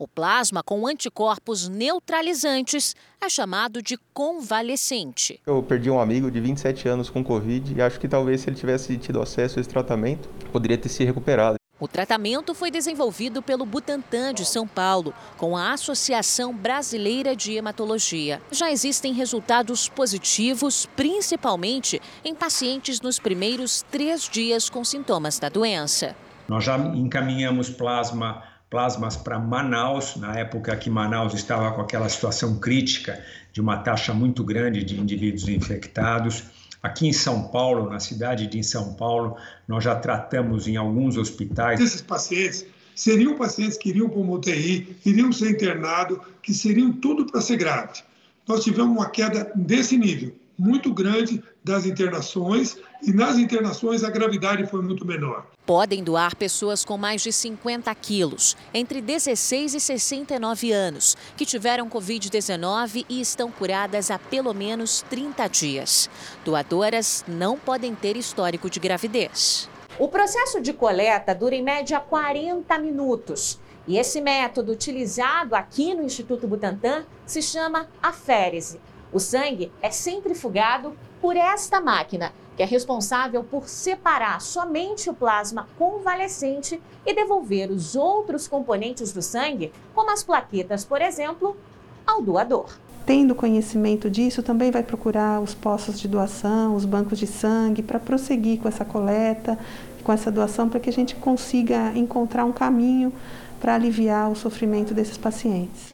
O plasma com anticorpos neutralizantes é chamado de convalescente. Eu perdi um amigo de 27 anos com Covid e acho que talvez se ele tivesse tido acesso a esse tratamento, poderia ter se recuperado. O tratamento foi desenvolvido pelo Butantan de São Paulo, com a Associação Brasileira de Hematologia. Já existem resultados positivos, principalmente em pacientes nos primeiros três dias com sintomas da doença. Nós já encaminhamos plasma plasmas para Manaus, na época que Manaus estava com aquela situação crítica de uma taxa muito grande de indivíduos infectados. Aqui em São Paulo, na cidade de São Paulo, nós já tratamos em alguns hospitais. Esses pacientes seriam pacientes que iriam para uma UTI, iriam ser internados, que seriam tudo para ser grave. Nós tivemos uma queda desse nível, muito grande das internações, e nas internações a gravidade foi muito menor. Podem doar pessoas com mais de 50 quilos, entre 16 e 69 anos, que tiveram Covid-19 e estão curadas há pelo menos 30 dias. Doadoras não podem ter histórico de gravidez. O processo de coleta dura em média 40 minutos. E esse método utilizado aqui no Instituto Butantan se chama aférese. O sangue é centrifugado por esta máquina, que é responsável por separar somente o plasma convalescente e devolver os outros componentes do sangue, como as plaquetas, por exemplo, ao doador. Tendo conhecimento disso, também vai procurar os postos de doação, os bancos de sangue, para prosseguir com essa coleta, com essa doação, para que a gente consiga encontrar um caminho para aliviar o sofrimento desses pacientes.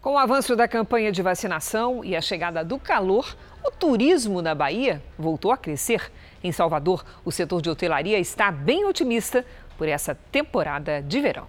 Com o avanço da campanha de vacinação e a chegada do calor, o turismo na Bahia voltou a crescer. Em Salvador, o setor de hotelaria está bem otimista por essa temporada de verão.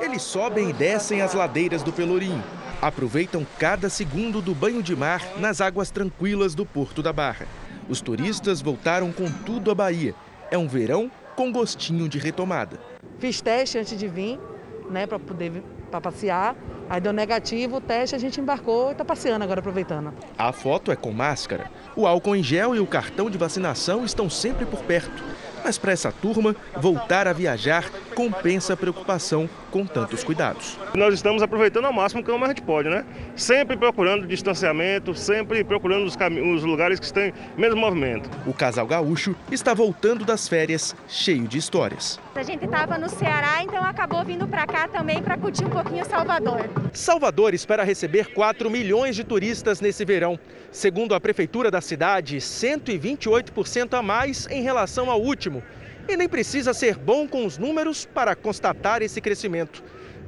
Eles sobem e descem as ladeiras do Pelourinho. Aproveitam cada segundo do banho de mar nas águas tranquilas do Porto da Barra. Os turistas voltaram com tudo à Bahia. É um verão com gostinho de retomada. Fiz teste antes de vir, né, para poder para passear. Aí deu negativo o teste, a gente embarcou e está passeando agora, aproveitando. A foto é com máscara. O álcool em gel e o cartão de vacinação estão sempre por perto. Mas para essa turma, voltar a viajar compensa a preocupação com tantos cuidados. Nós estamos aproveitando ao máximo como a gente pode, né? Sempre procurando distanciamento, sempre procurando os, os lugares que em menos movimento. O casal gaúcho está voltando das férias cheio de histórias. A gente estava no Ceará, então acabou vindo para cá também para curtir um pouquinho Salvador. Salvador espera receber 4 milhões de turistas nesse verão. Segundo a prefeitura da cidade, 128% a mais em relação ao último. E nem precisa ser bom com os números para constatar esse crescimento.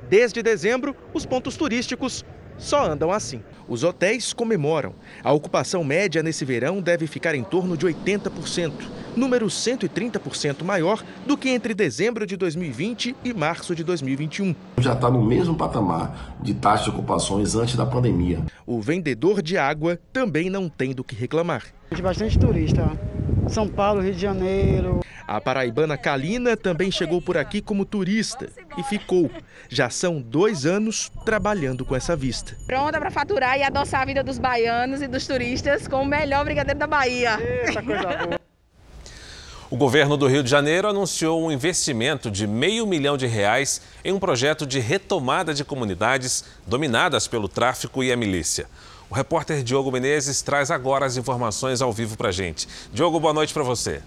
Desde dezembro, os pontos turísticos só andam assim. Os hotéis comemoram. A ocupação média nesse verão deve ficar em torno de 80%, número 130% maior do que entre dezembro de 2020 e março de 2021. Já está no mesmo patamar de taxa de ocupações antes da pandemia. O vendedor de água também não tem do que reclamar. De bastante turista. São Paulo, Rio de Janeiro. A paraibana Kalina também chegou por aqui como turista e ficou. Já são dois anos trabalhando com essa vista. Pronta para faturar e adoçar a vida dos baianos e dos turistas com o melhor brigadeiro da Bahia. Eita, coisa boa. O governo do Rio de Janeiro anunciou um investimento de meio milhão de reais em um projeto de retomada de comunidades dominadas pelo tráfico e a milícia. O repórter Diogo Menezes traz agora as informações ao vivo para gente. Diogo, boa noite para você.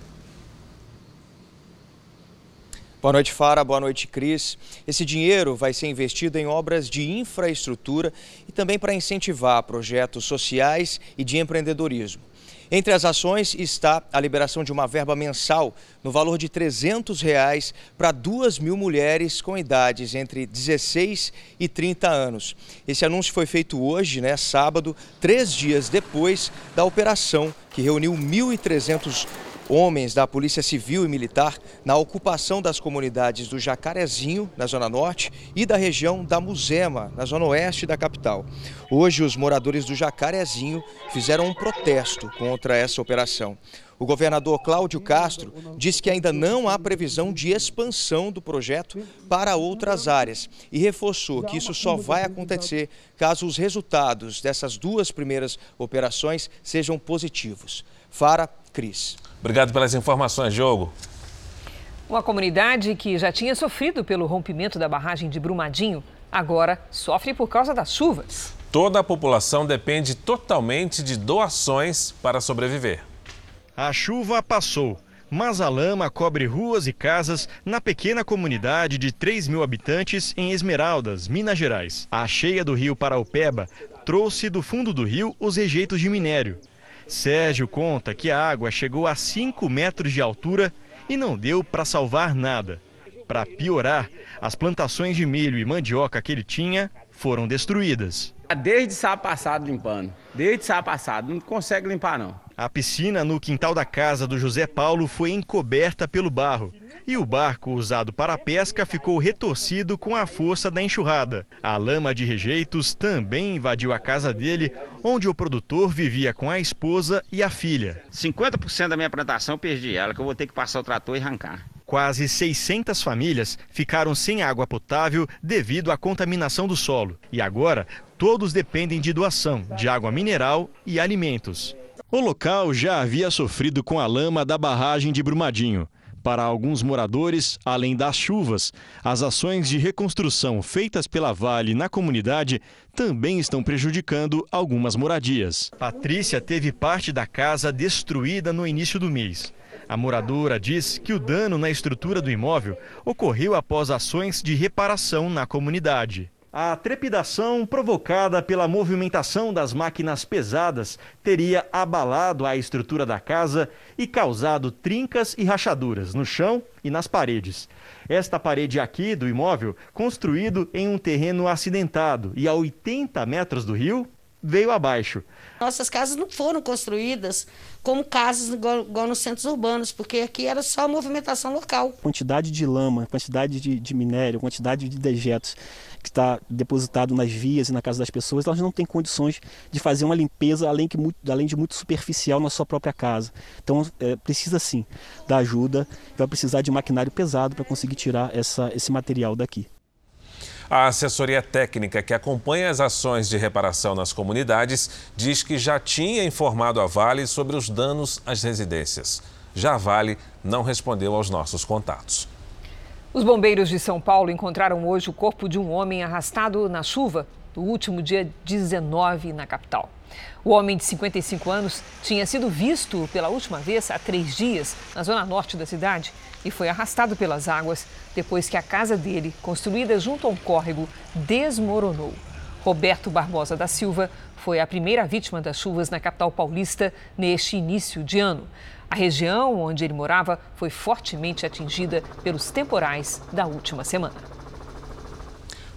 Boa noite, Fara. Boa noite, Cris. Esse dinheiro vai ser investido em obras de infraestrutura e também para incentivar projetos sociais e de empreendedorismo. Entre as ações está a liberação de uma verba mensal no valor de 300 reais para 2 mil mulheres com idades entre 16 e 30 anos. Esse anúncio foi feito hoje, né, sábado, três dias depois da operação que reuniu 1.300 homens da Polícia Civil e Militar na ocupação das comunidades do Jacarezinho, na Zona Norte, e da região da Muzema, na Zona Oeste da capital. Hoje, os moradores do Jacarezinho fizeram um protesto contra essa operação. O governador Cláudio Castro disse que ainda não há previsão de expansão do projeto para outras áreas e reforçou que isso só vai acontecer caso os resultados dessas duas primeiras operações sejam positivos. Fara, Cris. Obrigado pelas informações, Diogo. Uma comunidade que já tinha sofrido pelo rompimento da barragem de Brumadinho, agora sofre por causa das chuvas. Toda a população depende totalmente de doações para sobreviver. A chuva passou, mas a lama cobre ruas e casas na pequena comunidade de 3 mil habitantes em Esmeraldas, Minas Gerais. A cheia do rio Paraupeba trouxe do fundo do rio os rejeitos de minério. Sérgio conta que a água chegou a 5 metros de altura e não deu para salvar nada. Para piorar, as plantações de milho e mandioca que ele tinha foram destruídas. Desde sábado passado limpando, desde sábado passado, não consegue limpar não. A piscina no quintal da casa do José Paulo foi encoberta pelo barro e o barco usado para a pesca ficou retorcido com a força da enxurrada. A lama de rejeitos também invadiu a casa dele, onde o produtor vivia com a esposa e a filha. 50% da minha plantação eu perdi ela, que eu vou ter que passar o trator e arrancar. Quase 600 famílias ficaram sem água potável devido à contaminação do solo. E agora, todos dependem de doação de água mineral e alimentos. O local já havia sofrido com a lama da barragem de Brumadinho. Para alguns moradores, além das chuvas, as ações de reconstrução feitas pela Vale na comunidade também estão prejudicando algumas moradias. Patrícia teve parte da casa destruída no início do mês. A moradora diz que o dano na estrutura do imóvel ocorreu após ações de reparação na comunidade. A trepidação provocada pela movimentação das máquinas pesadas teria abalado a estrutura da casa e causado trincas e rachaduras no chão e nas paredes. Esta parede aqui do imóvel, construído em um terreno acidentado e a 80 metros do rio, veio abaixo. Nossas casas não foram construídas como casas igual, igual nos centros urbanos, porque aqui era só movimentação local. Quantidade de lama, quantidade de, de minério, quantidade de dejetos que está depositado nas vias e na casa das pessoas, elas não têm condições de fazer uma limpeza além, que, além de muito superficial na sua própria casa. Então é, precisa sim da ajuda, vai precisar de maquinário pesado para conseguir tirar essa, esse material daqui. A assessoria técnica que acompanha as ações de reparação nas comunidades diz que já tinha informado a Vale sobre os danos às residências. Já a Vale não respondeu aos nossos contatos. Os bombeiros de São Paulo encontraram hoje o corpo de um homem arrastado na chuva no último dia 19 na capital. O homem de 55 anos tinha sido visto pela última vez há três dias na zona norte da cidade e foi arrastado pelas águas depois que a casa dele, construída junto a um córrego, desmoronou. Roberto Barbosa da Silva foi a primeira vítima das chuvas na capital paulista neste início de ano. A região onde ele morava foi fortemente atingida pelos temporais da última semana.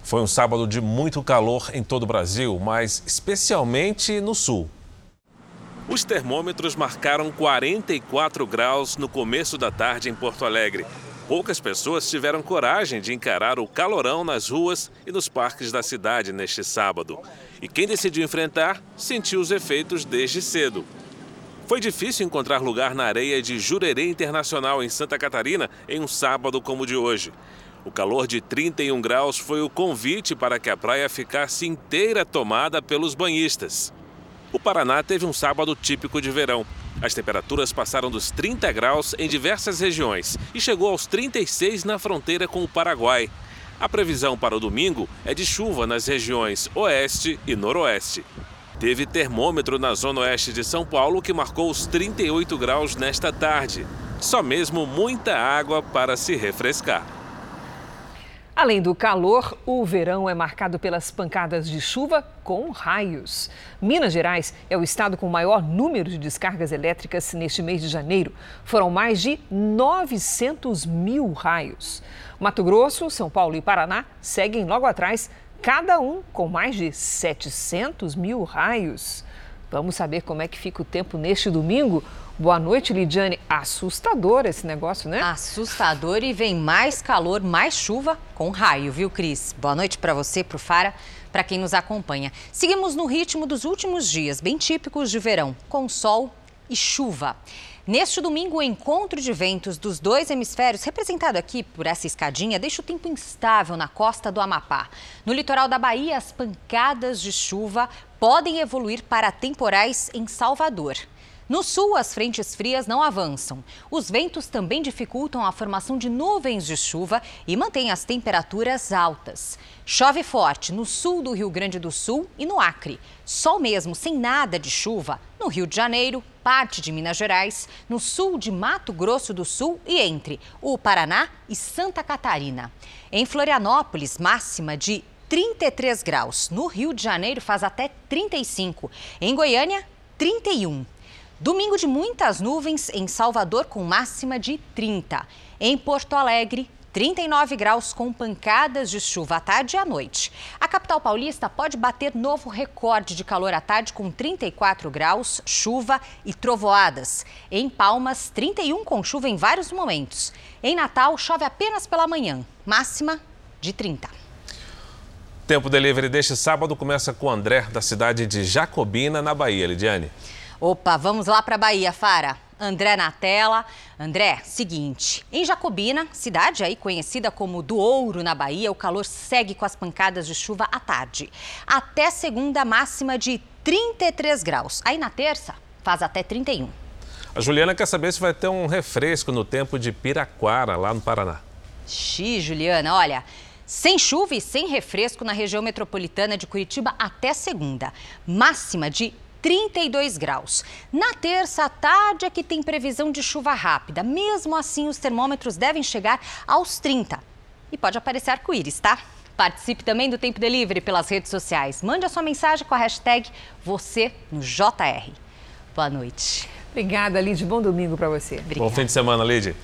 Foi um sábado de muito calor em todo o Brasil, mas especialmente no sul. Os termômetros marcaram 44 graus no começo da tarde em Porto Alegre. Poucas pessoas tiveram coragem de encarar o calorão nas ruas e nos parques da cidade neste sábado. E quem decidiu enfrentar sentiu os efeitos desde cedo. Foi difícil encontrar lugar na areia de Jurerê Internacional, em Santa Catarina, em um sábado como o de hoje. O calor de 31 graus foi o convite para que a praia ficasse inteira tomada pelos banhistas. O Paraná teve um sábado típico de verão. As temperaturas passaram dos 30 graus em diversas regiões e chegou aos 36 na fronteira com o Paraguai. A previsão para o domingo é de chuva nas regiões Oeste e Noroeste. Teve termômetro na zona oeste de São Paulo que marcou os 38 graus nesta tarde. Só mesmo muita água para se refrescar. Além do calor, o verão é marcado pelas pancadas de chuva com raios. Minas Gerais é o estado com maior número de descargas elétricas neste mês de janeiro. Foram mais de 900 mil raios. Mato Grosso, São Paulo e Paraná seguem logo atrás, cada um com mais de 700 mil raios. Vamos saber como é que fica o tempo neste domingo? Boa noite, Lidiane. Assustador esse negócio, né? Assustador e vem mais calor, mais chuva com raio, viu, Cris? Boa noite para você, para o Fara, para quem nos acompanha. Seguimos no ritmo dos últimos dias, bem típicos de verão, com sol e chuva. Neste domingo, o encontro de ventos dos dois hemisférios, representado aqui por essa escadinha, deixa o tempo instável na costa do Amapá. No litoral da Bahia, as pancadas de chuva podem evoluir para temporais em Salvador. No sul, as frentes frias não avançam. Os ventos também dificultam a formação de nuvens de chuva e mantêm as temperaturas altas. Chove forte no sul do Rio Grande do Sul e no Acre. Sol mesmo, sem nada de chuva, no Rio de Janeiro, parte de Minas Gerais, no sul de Mato Grosso do Sul e entre o Paraná e Santa Catarina. Em Florianópolis, máxima de 33 graus. No Rio de Janeiro faz até 35. Em Goiânia, 31. Domingo de muitas nuvens em Salvador com máxima de 30. Em Porto Alegre, 39 graus com pancadas de chuva à tarde e à noite. A capital paulista pode bater novo recorde de calor à tarde com 34 graus, chuva e trovoadas. Em Palmas, 31 com chuva em vários momentos. Em Natal, chove apenas pela manhã, máxima de 30. Tempo delivery deste sábado começa com André, da cidade de Jacobina, na Bahia. Lidiane. Opa, vamos lá para Bahia, Fara. André na tela. André, seguinte, em Jacobina, cidade aí conhecida como do Ouro na Bahia, o calor segue com as pancadas de chuva à tarde. Até segunda máxima de 33 graus. Aí na terça faz até 31. A Juliana quer saber se vai ter um refresco no tempo de Piraquara, lá no Paraná. Xi, Juliana, olha, sem chuva e sem refresco na região metropolitana de Curitiba até segunda. Máxima de 32 graus. Na terça à tarde é que tem previsão de chuva rápida. Mesmo assim, os termômetros devem chegar aos 30. E pode aparecer arco-íris, tá? Participe também do Tempo Delivery pelas redes sociais. Mande a sua mensagem com a hashtag você no JR. Boa noite. Obrigada, Lid. Bom domingo para você. Obrigada. Bom fim de semana, Lid.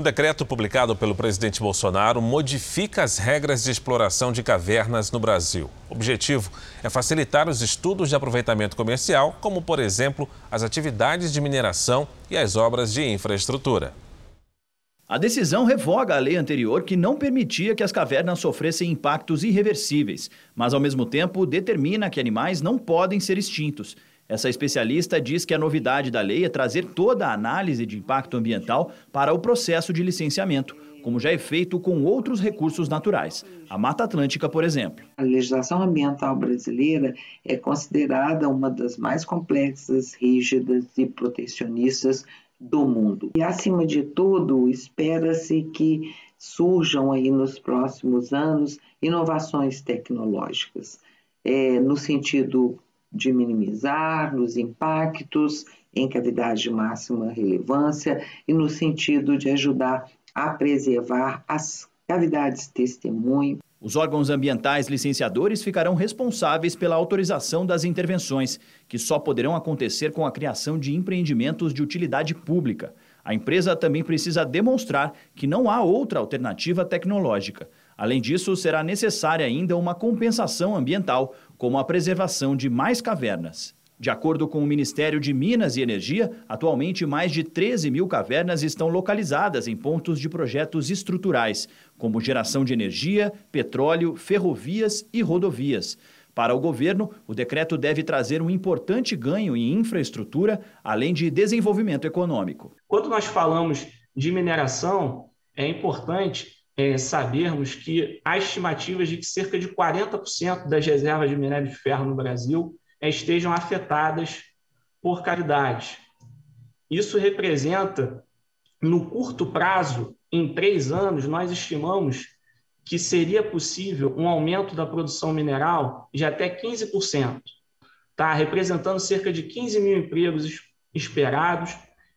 Um decreto publicado pelo presidente Bolsonaro modifica as regras de exploração de cavernas no Brasil. O objetivo é facilitar os estudos de aproveitamento comercial, como, por exemplo, as atividades de mineração e as obras de infraestrutura. A decisão revoga a lei anterior que não permitia que as cavernas sofressem impactos irreversíveis, mas ao mesmo tempo determina que animais não podem ser extintos. Essa especialista diz que a novidade da lei é trazer toda a análise de impacto ambiental para o processo de licenciamento, como já é feito com outros recursos naturais. A Mata Atlântica, por exemplo. A legislação ambiental brasileira é considerada uma das mais complexas, rígidas e protecionistas do mundo. E, acima de tudo, espera-se que surjam aí nos próximos anos inovações tecnológicas, é, no sentido de minimizar os impactos em cavidade de máxima relevância e no sentido de ajudar a preservar as cavidades testemunho. Os órgãos ambientais licenciadores ficarão responsáveis pela autorização das intervenções, que só poderão acontecer com a criação de empreendimentos de utilidade pública. A empresa também precisa demonstrar que não há outra alternativa tecnológica. Além disso, será necessária ainda uma compensação ambiental, como a preservação de mais cavernas. De acordo com o Ministério de Minas e Energia, atualmente mais de 13 mil cavernas estão localizadas em pontos de projetos estruturais, como geração de energia, petróleo, ferrovias e rodovias. Para o governo, o decreto deve trazer um importante ganho em infraestrutura, além de desenvolvimento econômico. Quando nós falamos de mineração, é importante é, sabermos que há estimativas de que cerca de 40% das reservas de minério de ferro no Brasil é, estejam afetadas por cavidades. Isso representa, no curto prazo, em três anos, nós estimamos que seria possível um aumento da produção mineral de até 15%, tá? representando cerca de 15 mil empregos esperados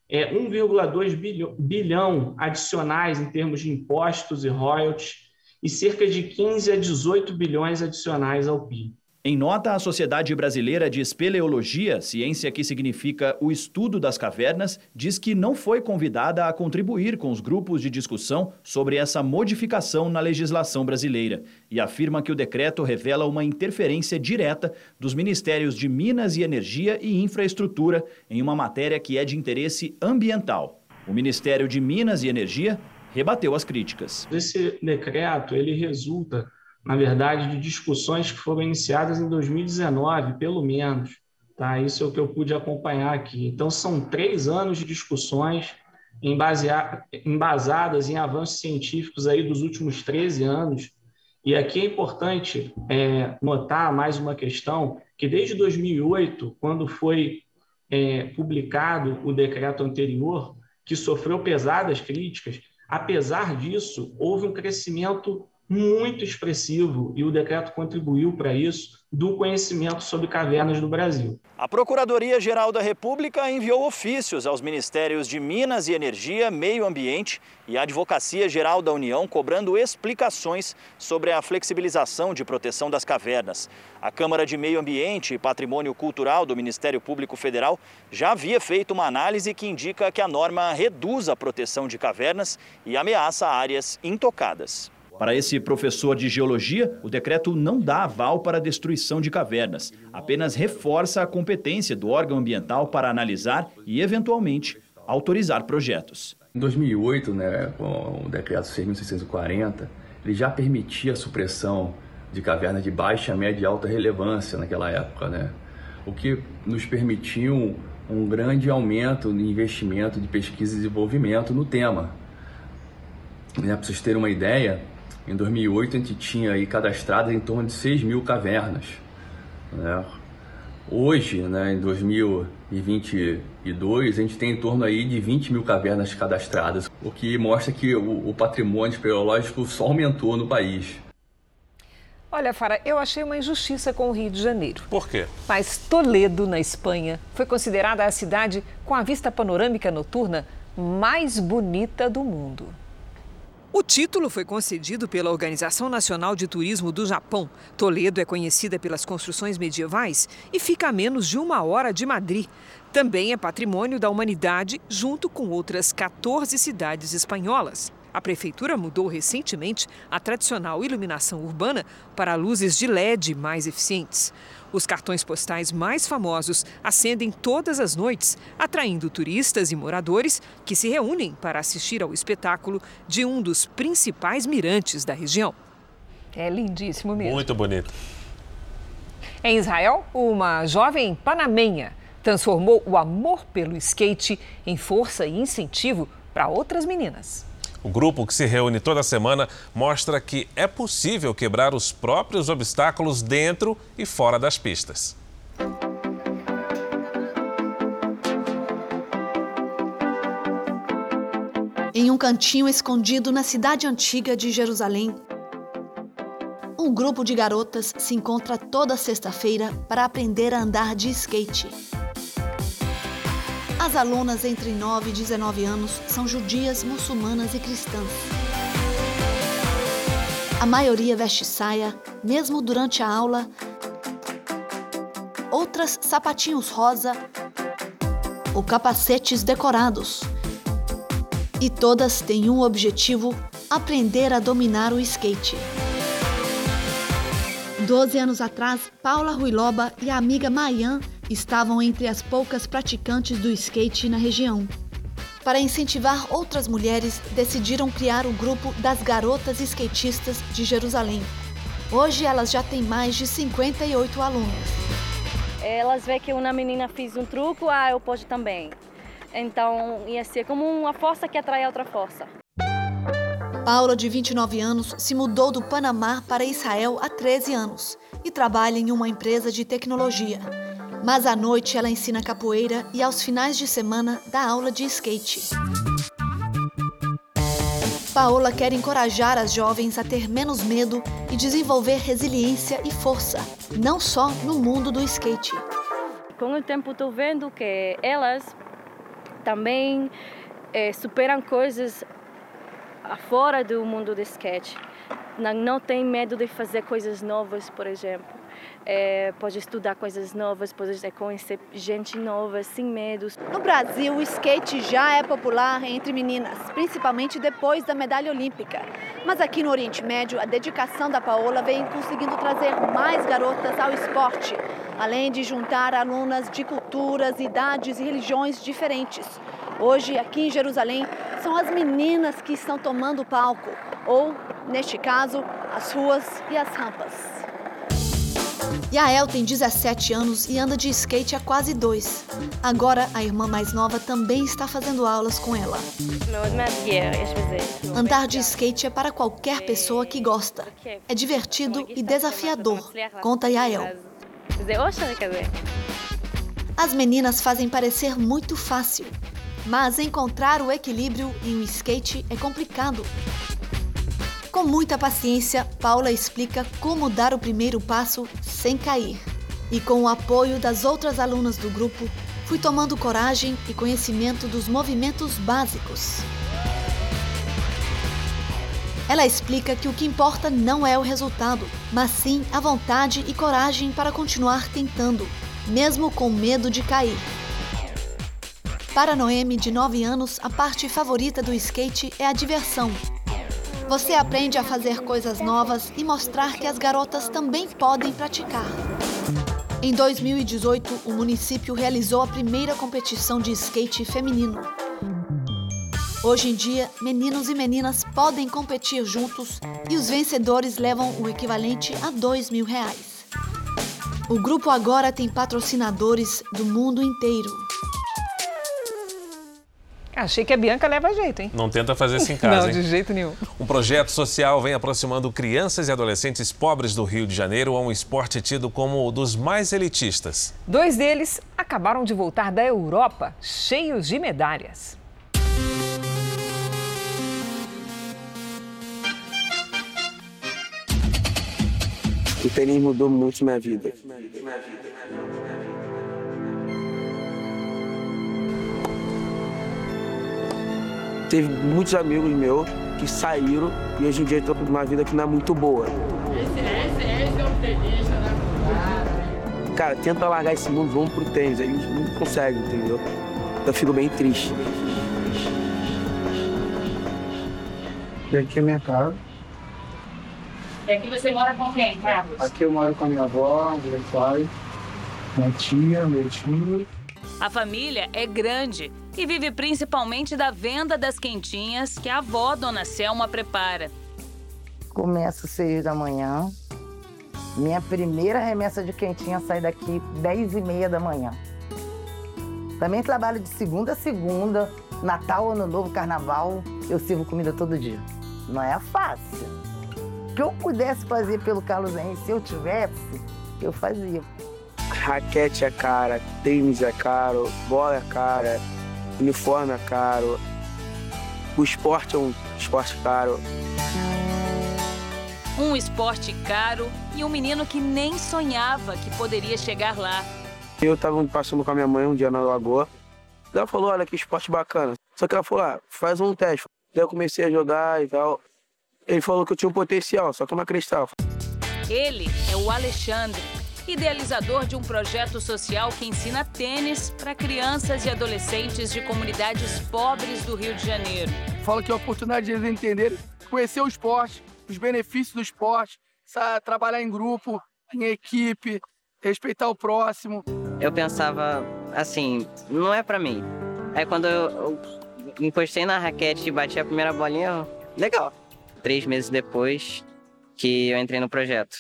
é, 1,2 bilhão, adicionais em termos de impostos e royalties e cerca de 15 a 18 bilhões adicionais ao PIB. Em nota, a Sociedade Brasileira de Espeleologia, ciência que significa o estudo das cavernas, diz que não foi convidada a contribuir com os grupos de discussão sobre essa modificação na legislação brasileira e afirma que o decreto revela uma interferência direta dos Ministérios de Minas e Energia e Infraestrutura em uma matéria que é de interesse ambiental. O Ministério de Minas e Energia rebateu as críticas. Esse decreto ele resulta na verdade, de discussões que foram iniciadas em 2019, pelo menos. Tá? Isso é o que eu pude acompanhar aqui. Então, são três anos de discussões embasadas em avanços científicos aí dos últimos 13 anos. E aqui é importante é, notar mais uma questão, que desde 2008, quando foi é, publicado o decreto anterior, que sofreu pesadas críticas, apesar disso, houve um crescimento muito expressivo e o decreto contribuiu para isso do conhecimento sobre cavernas no Brasil. A Procuradoria-Geral da República enviou ofícios aos Ministérios de Minas e Energia, Meio Ambiente e Advocacia-Geral da União cobrando explicações sobre a flexibilização de proteção das cavernas. A Câmara de Meio Ambiente e Patrimônio Cultural do Ministério Público Federal já havia feito uma análise que indica que a norma reduz a proteção de cavernas e ameaça áreas intocadas. Para esse professor de geologia, o decreto não dá aval para a destruição de cavernas, apenas reforça a competência do órgão ambiental para analisar e, eventualmente, autorizar projetos. Em 2008, né, com o decreto 6.640, ele já permitia a supressão de cavernas de baixa, média e alta relevância naquela época, né? o que nos permitiu um grande aumento no investimento de pesquisa e desenvolvimento no tema. Né, para vocês terem uma ideia, em 2008 a gente tinha aí cadastradas em torno de 6 mil cavernas. Né? Hoje, né, em 2022, a gente tem em torno aí de 20 mil cavernas cadastradas, o que mostra que o, o patrimônio espeleológico só aumentou no país. Olha, Fara, eu achei uma injustiça com o Rio de Janeiro. Por quê? Mas Toledo, na Espanha, foi considerada a cidade com a vista panorâmica noturna mais bonita do mundo. O título foi concedido pela Organização Nacional de Turismo do Japão. Toledo é conhecida pelas construções medievais e fica a menos de uma hora de Madrid. Também é patrimônio da humanidade, junto com outras 14 cidades espanholas. A prefeitura mudou recentemente a tradicional iluminação urbana para luzes de LED mais eficientes. Os cartões postais mais famosos acendem todas as noites, atraindo turistas e moradores que se reúnem para assistir ao espetáculo de um dos principais mirantes da região. É lindíssimo mesmo. Muito bonito. Em Israel, uma jovem panamenha transformou o amor pelo skate em força e incentivo para outras meninas. O grupo, que se reúne toda semana, mostra que é possível quebrar os próprios obstáculos dentro e fora das pistas. Em um cantinho escondido na cidade antiga de Jerusalém, um grupo de garotas se encontra toda sexta-feira para aprender a andar de skate. As alunas entre 9 e 19 anos são judias, muçulmanas e cristãs. A maioria veste saia, mesmo durante a aula. Outras sapatinhos rosa ou capacetes decorados. E todas têm um objetivo: aprender a dominar o skate. Doze anos atrás, Paula Ruiloba e a amiga Mayan estavam entre as poucas praticantes do skate na região. Para incentivar outras mulheres, decidiram criar o grupo das Garotas Skatistas de Jerusalém. Hoje elas já têm mais de 58 alunas. Elas veem que uma menina fez um truque, ah, eu posso também. Então ia ser como uma força que atrai outra força. Paula, de 29 anos, se mudou do Panamá para Israel há 13 anos e trabalha em uma empresa de tecnologia. Mas à noite ela ensina capoeira e aos finais de semana dá aula de skate. Paola quer encorajar as jovens a ter menos medo e desenvolver resiliência e força, não só no mundo do skate. Com o tempo estou vendo que elas também é, superam coisas fora do mundo do skate. Não, não tem medo de fazer coisas novas, por exemplo. É, pode estudar coisas novas, pode conhecer gente nova, sem medos. No Brasil, o skate já é popular entre meninas, principalmente depois da medalha olímpica. Mas aqui no Oriente Médio, a dedicação da Paola vem conseguindo trazer mais garotas ao esporte, além de juntar alunas de culturas, idades e religiões diferentes. Hoje, aqui em Jerusalém, são as meninas que estão tomando o palco, ou, neste caso, as ruas e as rampas. Yael tem 17 anos e anda de skate há quase dois. Agora, a irmã mais nova também está fazendo aulas com ela. Andar de skate é para qualquer pessoa que gosta. É divertido e desafiador, conta Yael. As meninas fazem parecer muito fácil, mas encontrar o equilíbrio em um skate é complicado. Com muita paciência, Paula explica como dar o primeiro passo sem cair. E com o apoio das outras alunas do grupo, fui tomando coragem e conhecimento dos movimentos básicos. Ela explica que o que importa não é o resultado, mas sim a vontade e coragem para continuar tentando, mesmo com medo de cair. Para Noemi, de 9 anos, a parte favorita do skate é a diversão. Você aprende a fazer coisas novas e mostrar que as garotas também podem praticar. Em 2018, o município realizou a primeira competição de skate feminino. Hoje em dia, meninos e meninas podem competir juntos e os vencedores levam o equivalente a dois mil reais. O grupo agora tem patrocinadores do mundo inteiro. Achei que a Bianca leva jeito, hein? Não tenta fazer isso em casa, Não, hein? de jeito nenhum. Um projeto social vem aproximando crianças e adolescentes pobres do Rio de Janeiro a um esporte tido como o dos mais elitistas. Dois deles acabaram de voltar da Europa cheios de medalhas. O tênis mudou muito minha vida. Teve muitos amigos meus que saíram e hoje em dia estão com uma vida que não é muito boa. Esse, esse, esse é o tenista, né? Cara, tenta largar esse mundo, vamos pro tênis. A gente não consegue, entendeu? Eu fico bem triste. E aqui é minha casa. E aqui você mora com quem, Carlos? Aqui eu moro com a minha avó, meu pai, minha tia, meu tio. A família é grande e vive principalmente da venda das quentinhas que a avó, Dona Selma, prepara. Começo seis da manhã. Minha primeira remessa de quentinha sai daqui dez e meia da manhã. Também trabalho de segunda a segunda, Natal, Ano Novo, Carnaval. Eu sirvo comida todo dia. Não é fácil que eu pudesse fazer pelo Carlos Henrique, se eu tivesse, eu fazia. Raquete é cara, tênis é caro, bola é cara, uniforme é caro, o esporte é um esporte caro. Um esporte caro e um menino que nem sonhava que poderia chegar lá. Eu estava passando com a minha mãe um dia na lagoa. Ela falou, olha que esporte bacana. Só que ela falou, ah, faz um teste. Daí eu comecei a jogar e tal. Ele falou que eu tinha um potencial, só que eu não acreditava. Ele é o Alexandre, idealizador de um projeto social que ensina tênis para crianças e adolescentes de comunidades pobres do Rio de Janeiro. Fala que é a oportunidade de eles entenderem, conhecer o esporte, os benefícios do esporte, trabalhar em grupo, em equipe, respeitar o próximo. Eu pensava assim, não é para mim. Aí quando eu, eu encostei na raquete e bati a primeira bolinha, legal três meses depois que eu entrei no projeto.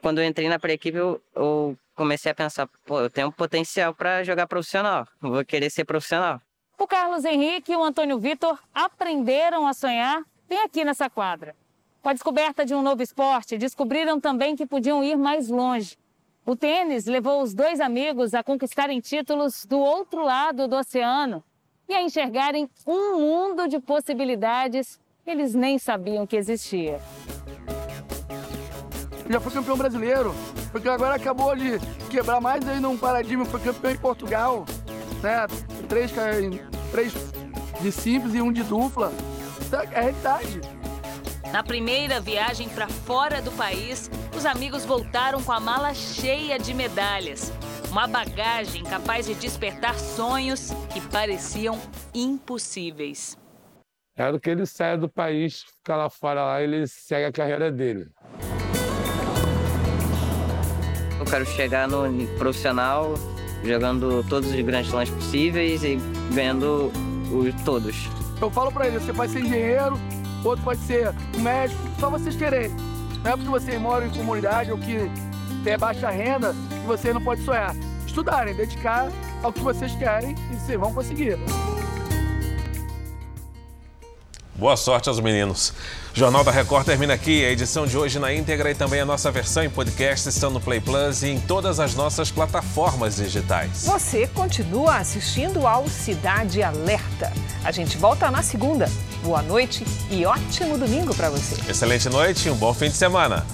Quando eu entrei na pré-equipe, eu, eu, comecei a pensar, pô, eu tenho um potencial para jogar profissional, vou querer ser profissional. O Carlos Henrique e o Antônio Vitor aprenderam a sonhar bem aqui nessa quadra. Com a descoberta de um novo esporte, descobriram também que podiam ir mais longe. O tênis levou os dois amigos a conquistarem títulos do outro lado do oceano e a enxergarem um mundo de possibilidades eles nem sabiam que existia. Já foi campeão brasileiro, porque agora acabou de quebrar mais aí num paradigma, foi campeão em Portugal, né? Três, três de simples e um de dupla. É a realidade. Na primeira viagem para fora do país, os amigos voltaram com a mala cheia de medalhas. Uma bagagem capaz de despertar sonhos que pareciam impossíveis. Quero que ele saia do país, ficar lá fora lá, ele segue a carreira dele. Quero chegar no profissional, jogando todos os grandes slams possíveis e ganhando os todos. Eu falo para ele, você pode ser engenheiro, outro pode ser médico, só vocês querem. Não é porque você mora em comunidade ou que tem baixa renda que você não pode sonhar. Estudarem, dedicar ao que vocês querem e vocês vão conseguir. Boa sorte aos meninos. O Jornal da Record termina aqui. A edição de hoje na íntegra e também a nossa versão em podcast estão no Play Plus e em todas as nossas plataformas digitais. Você continua assistindo ao Cidade Alerta. A gente volta na segunda. Boa noite e ótimo domingo para você. Excelente noite e um bom fim de semana.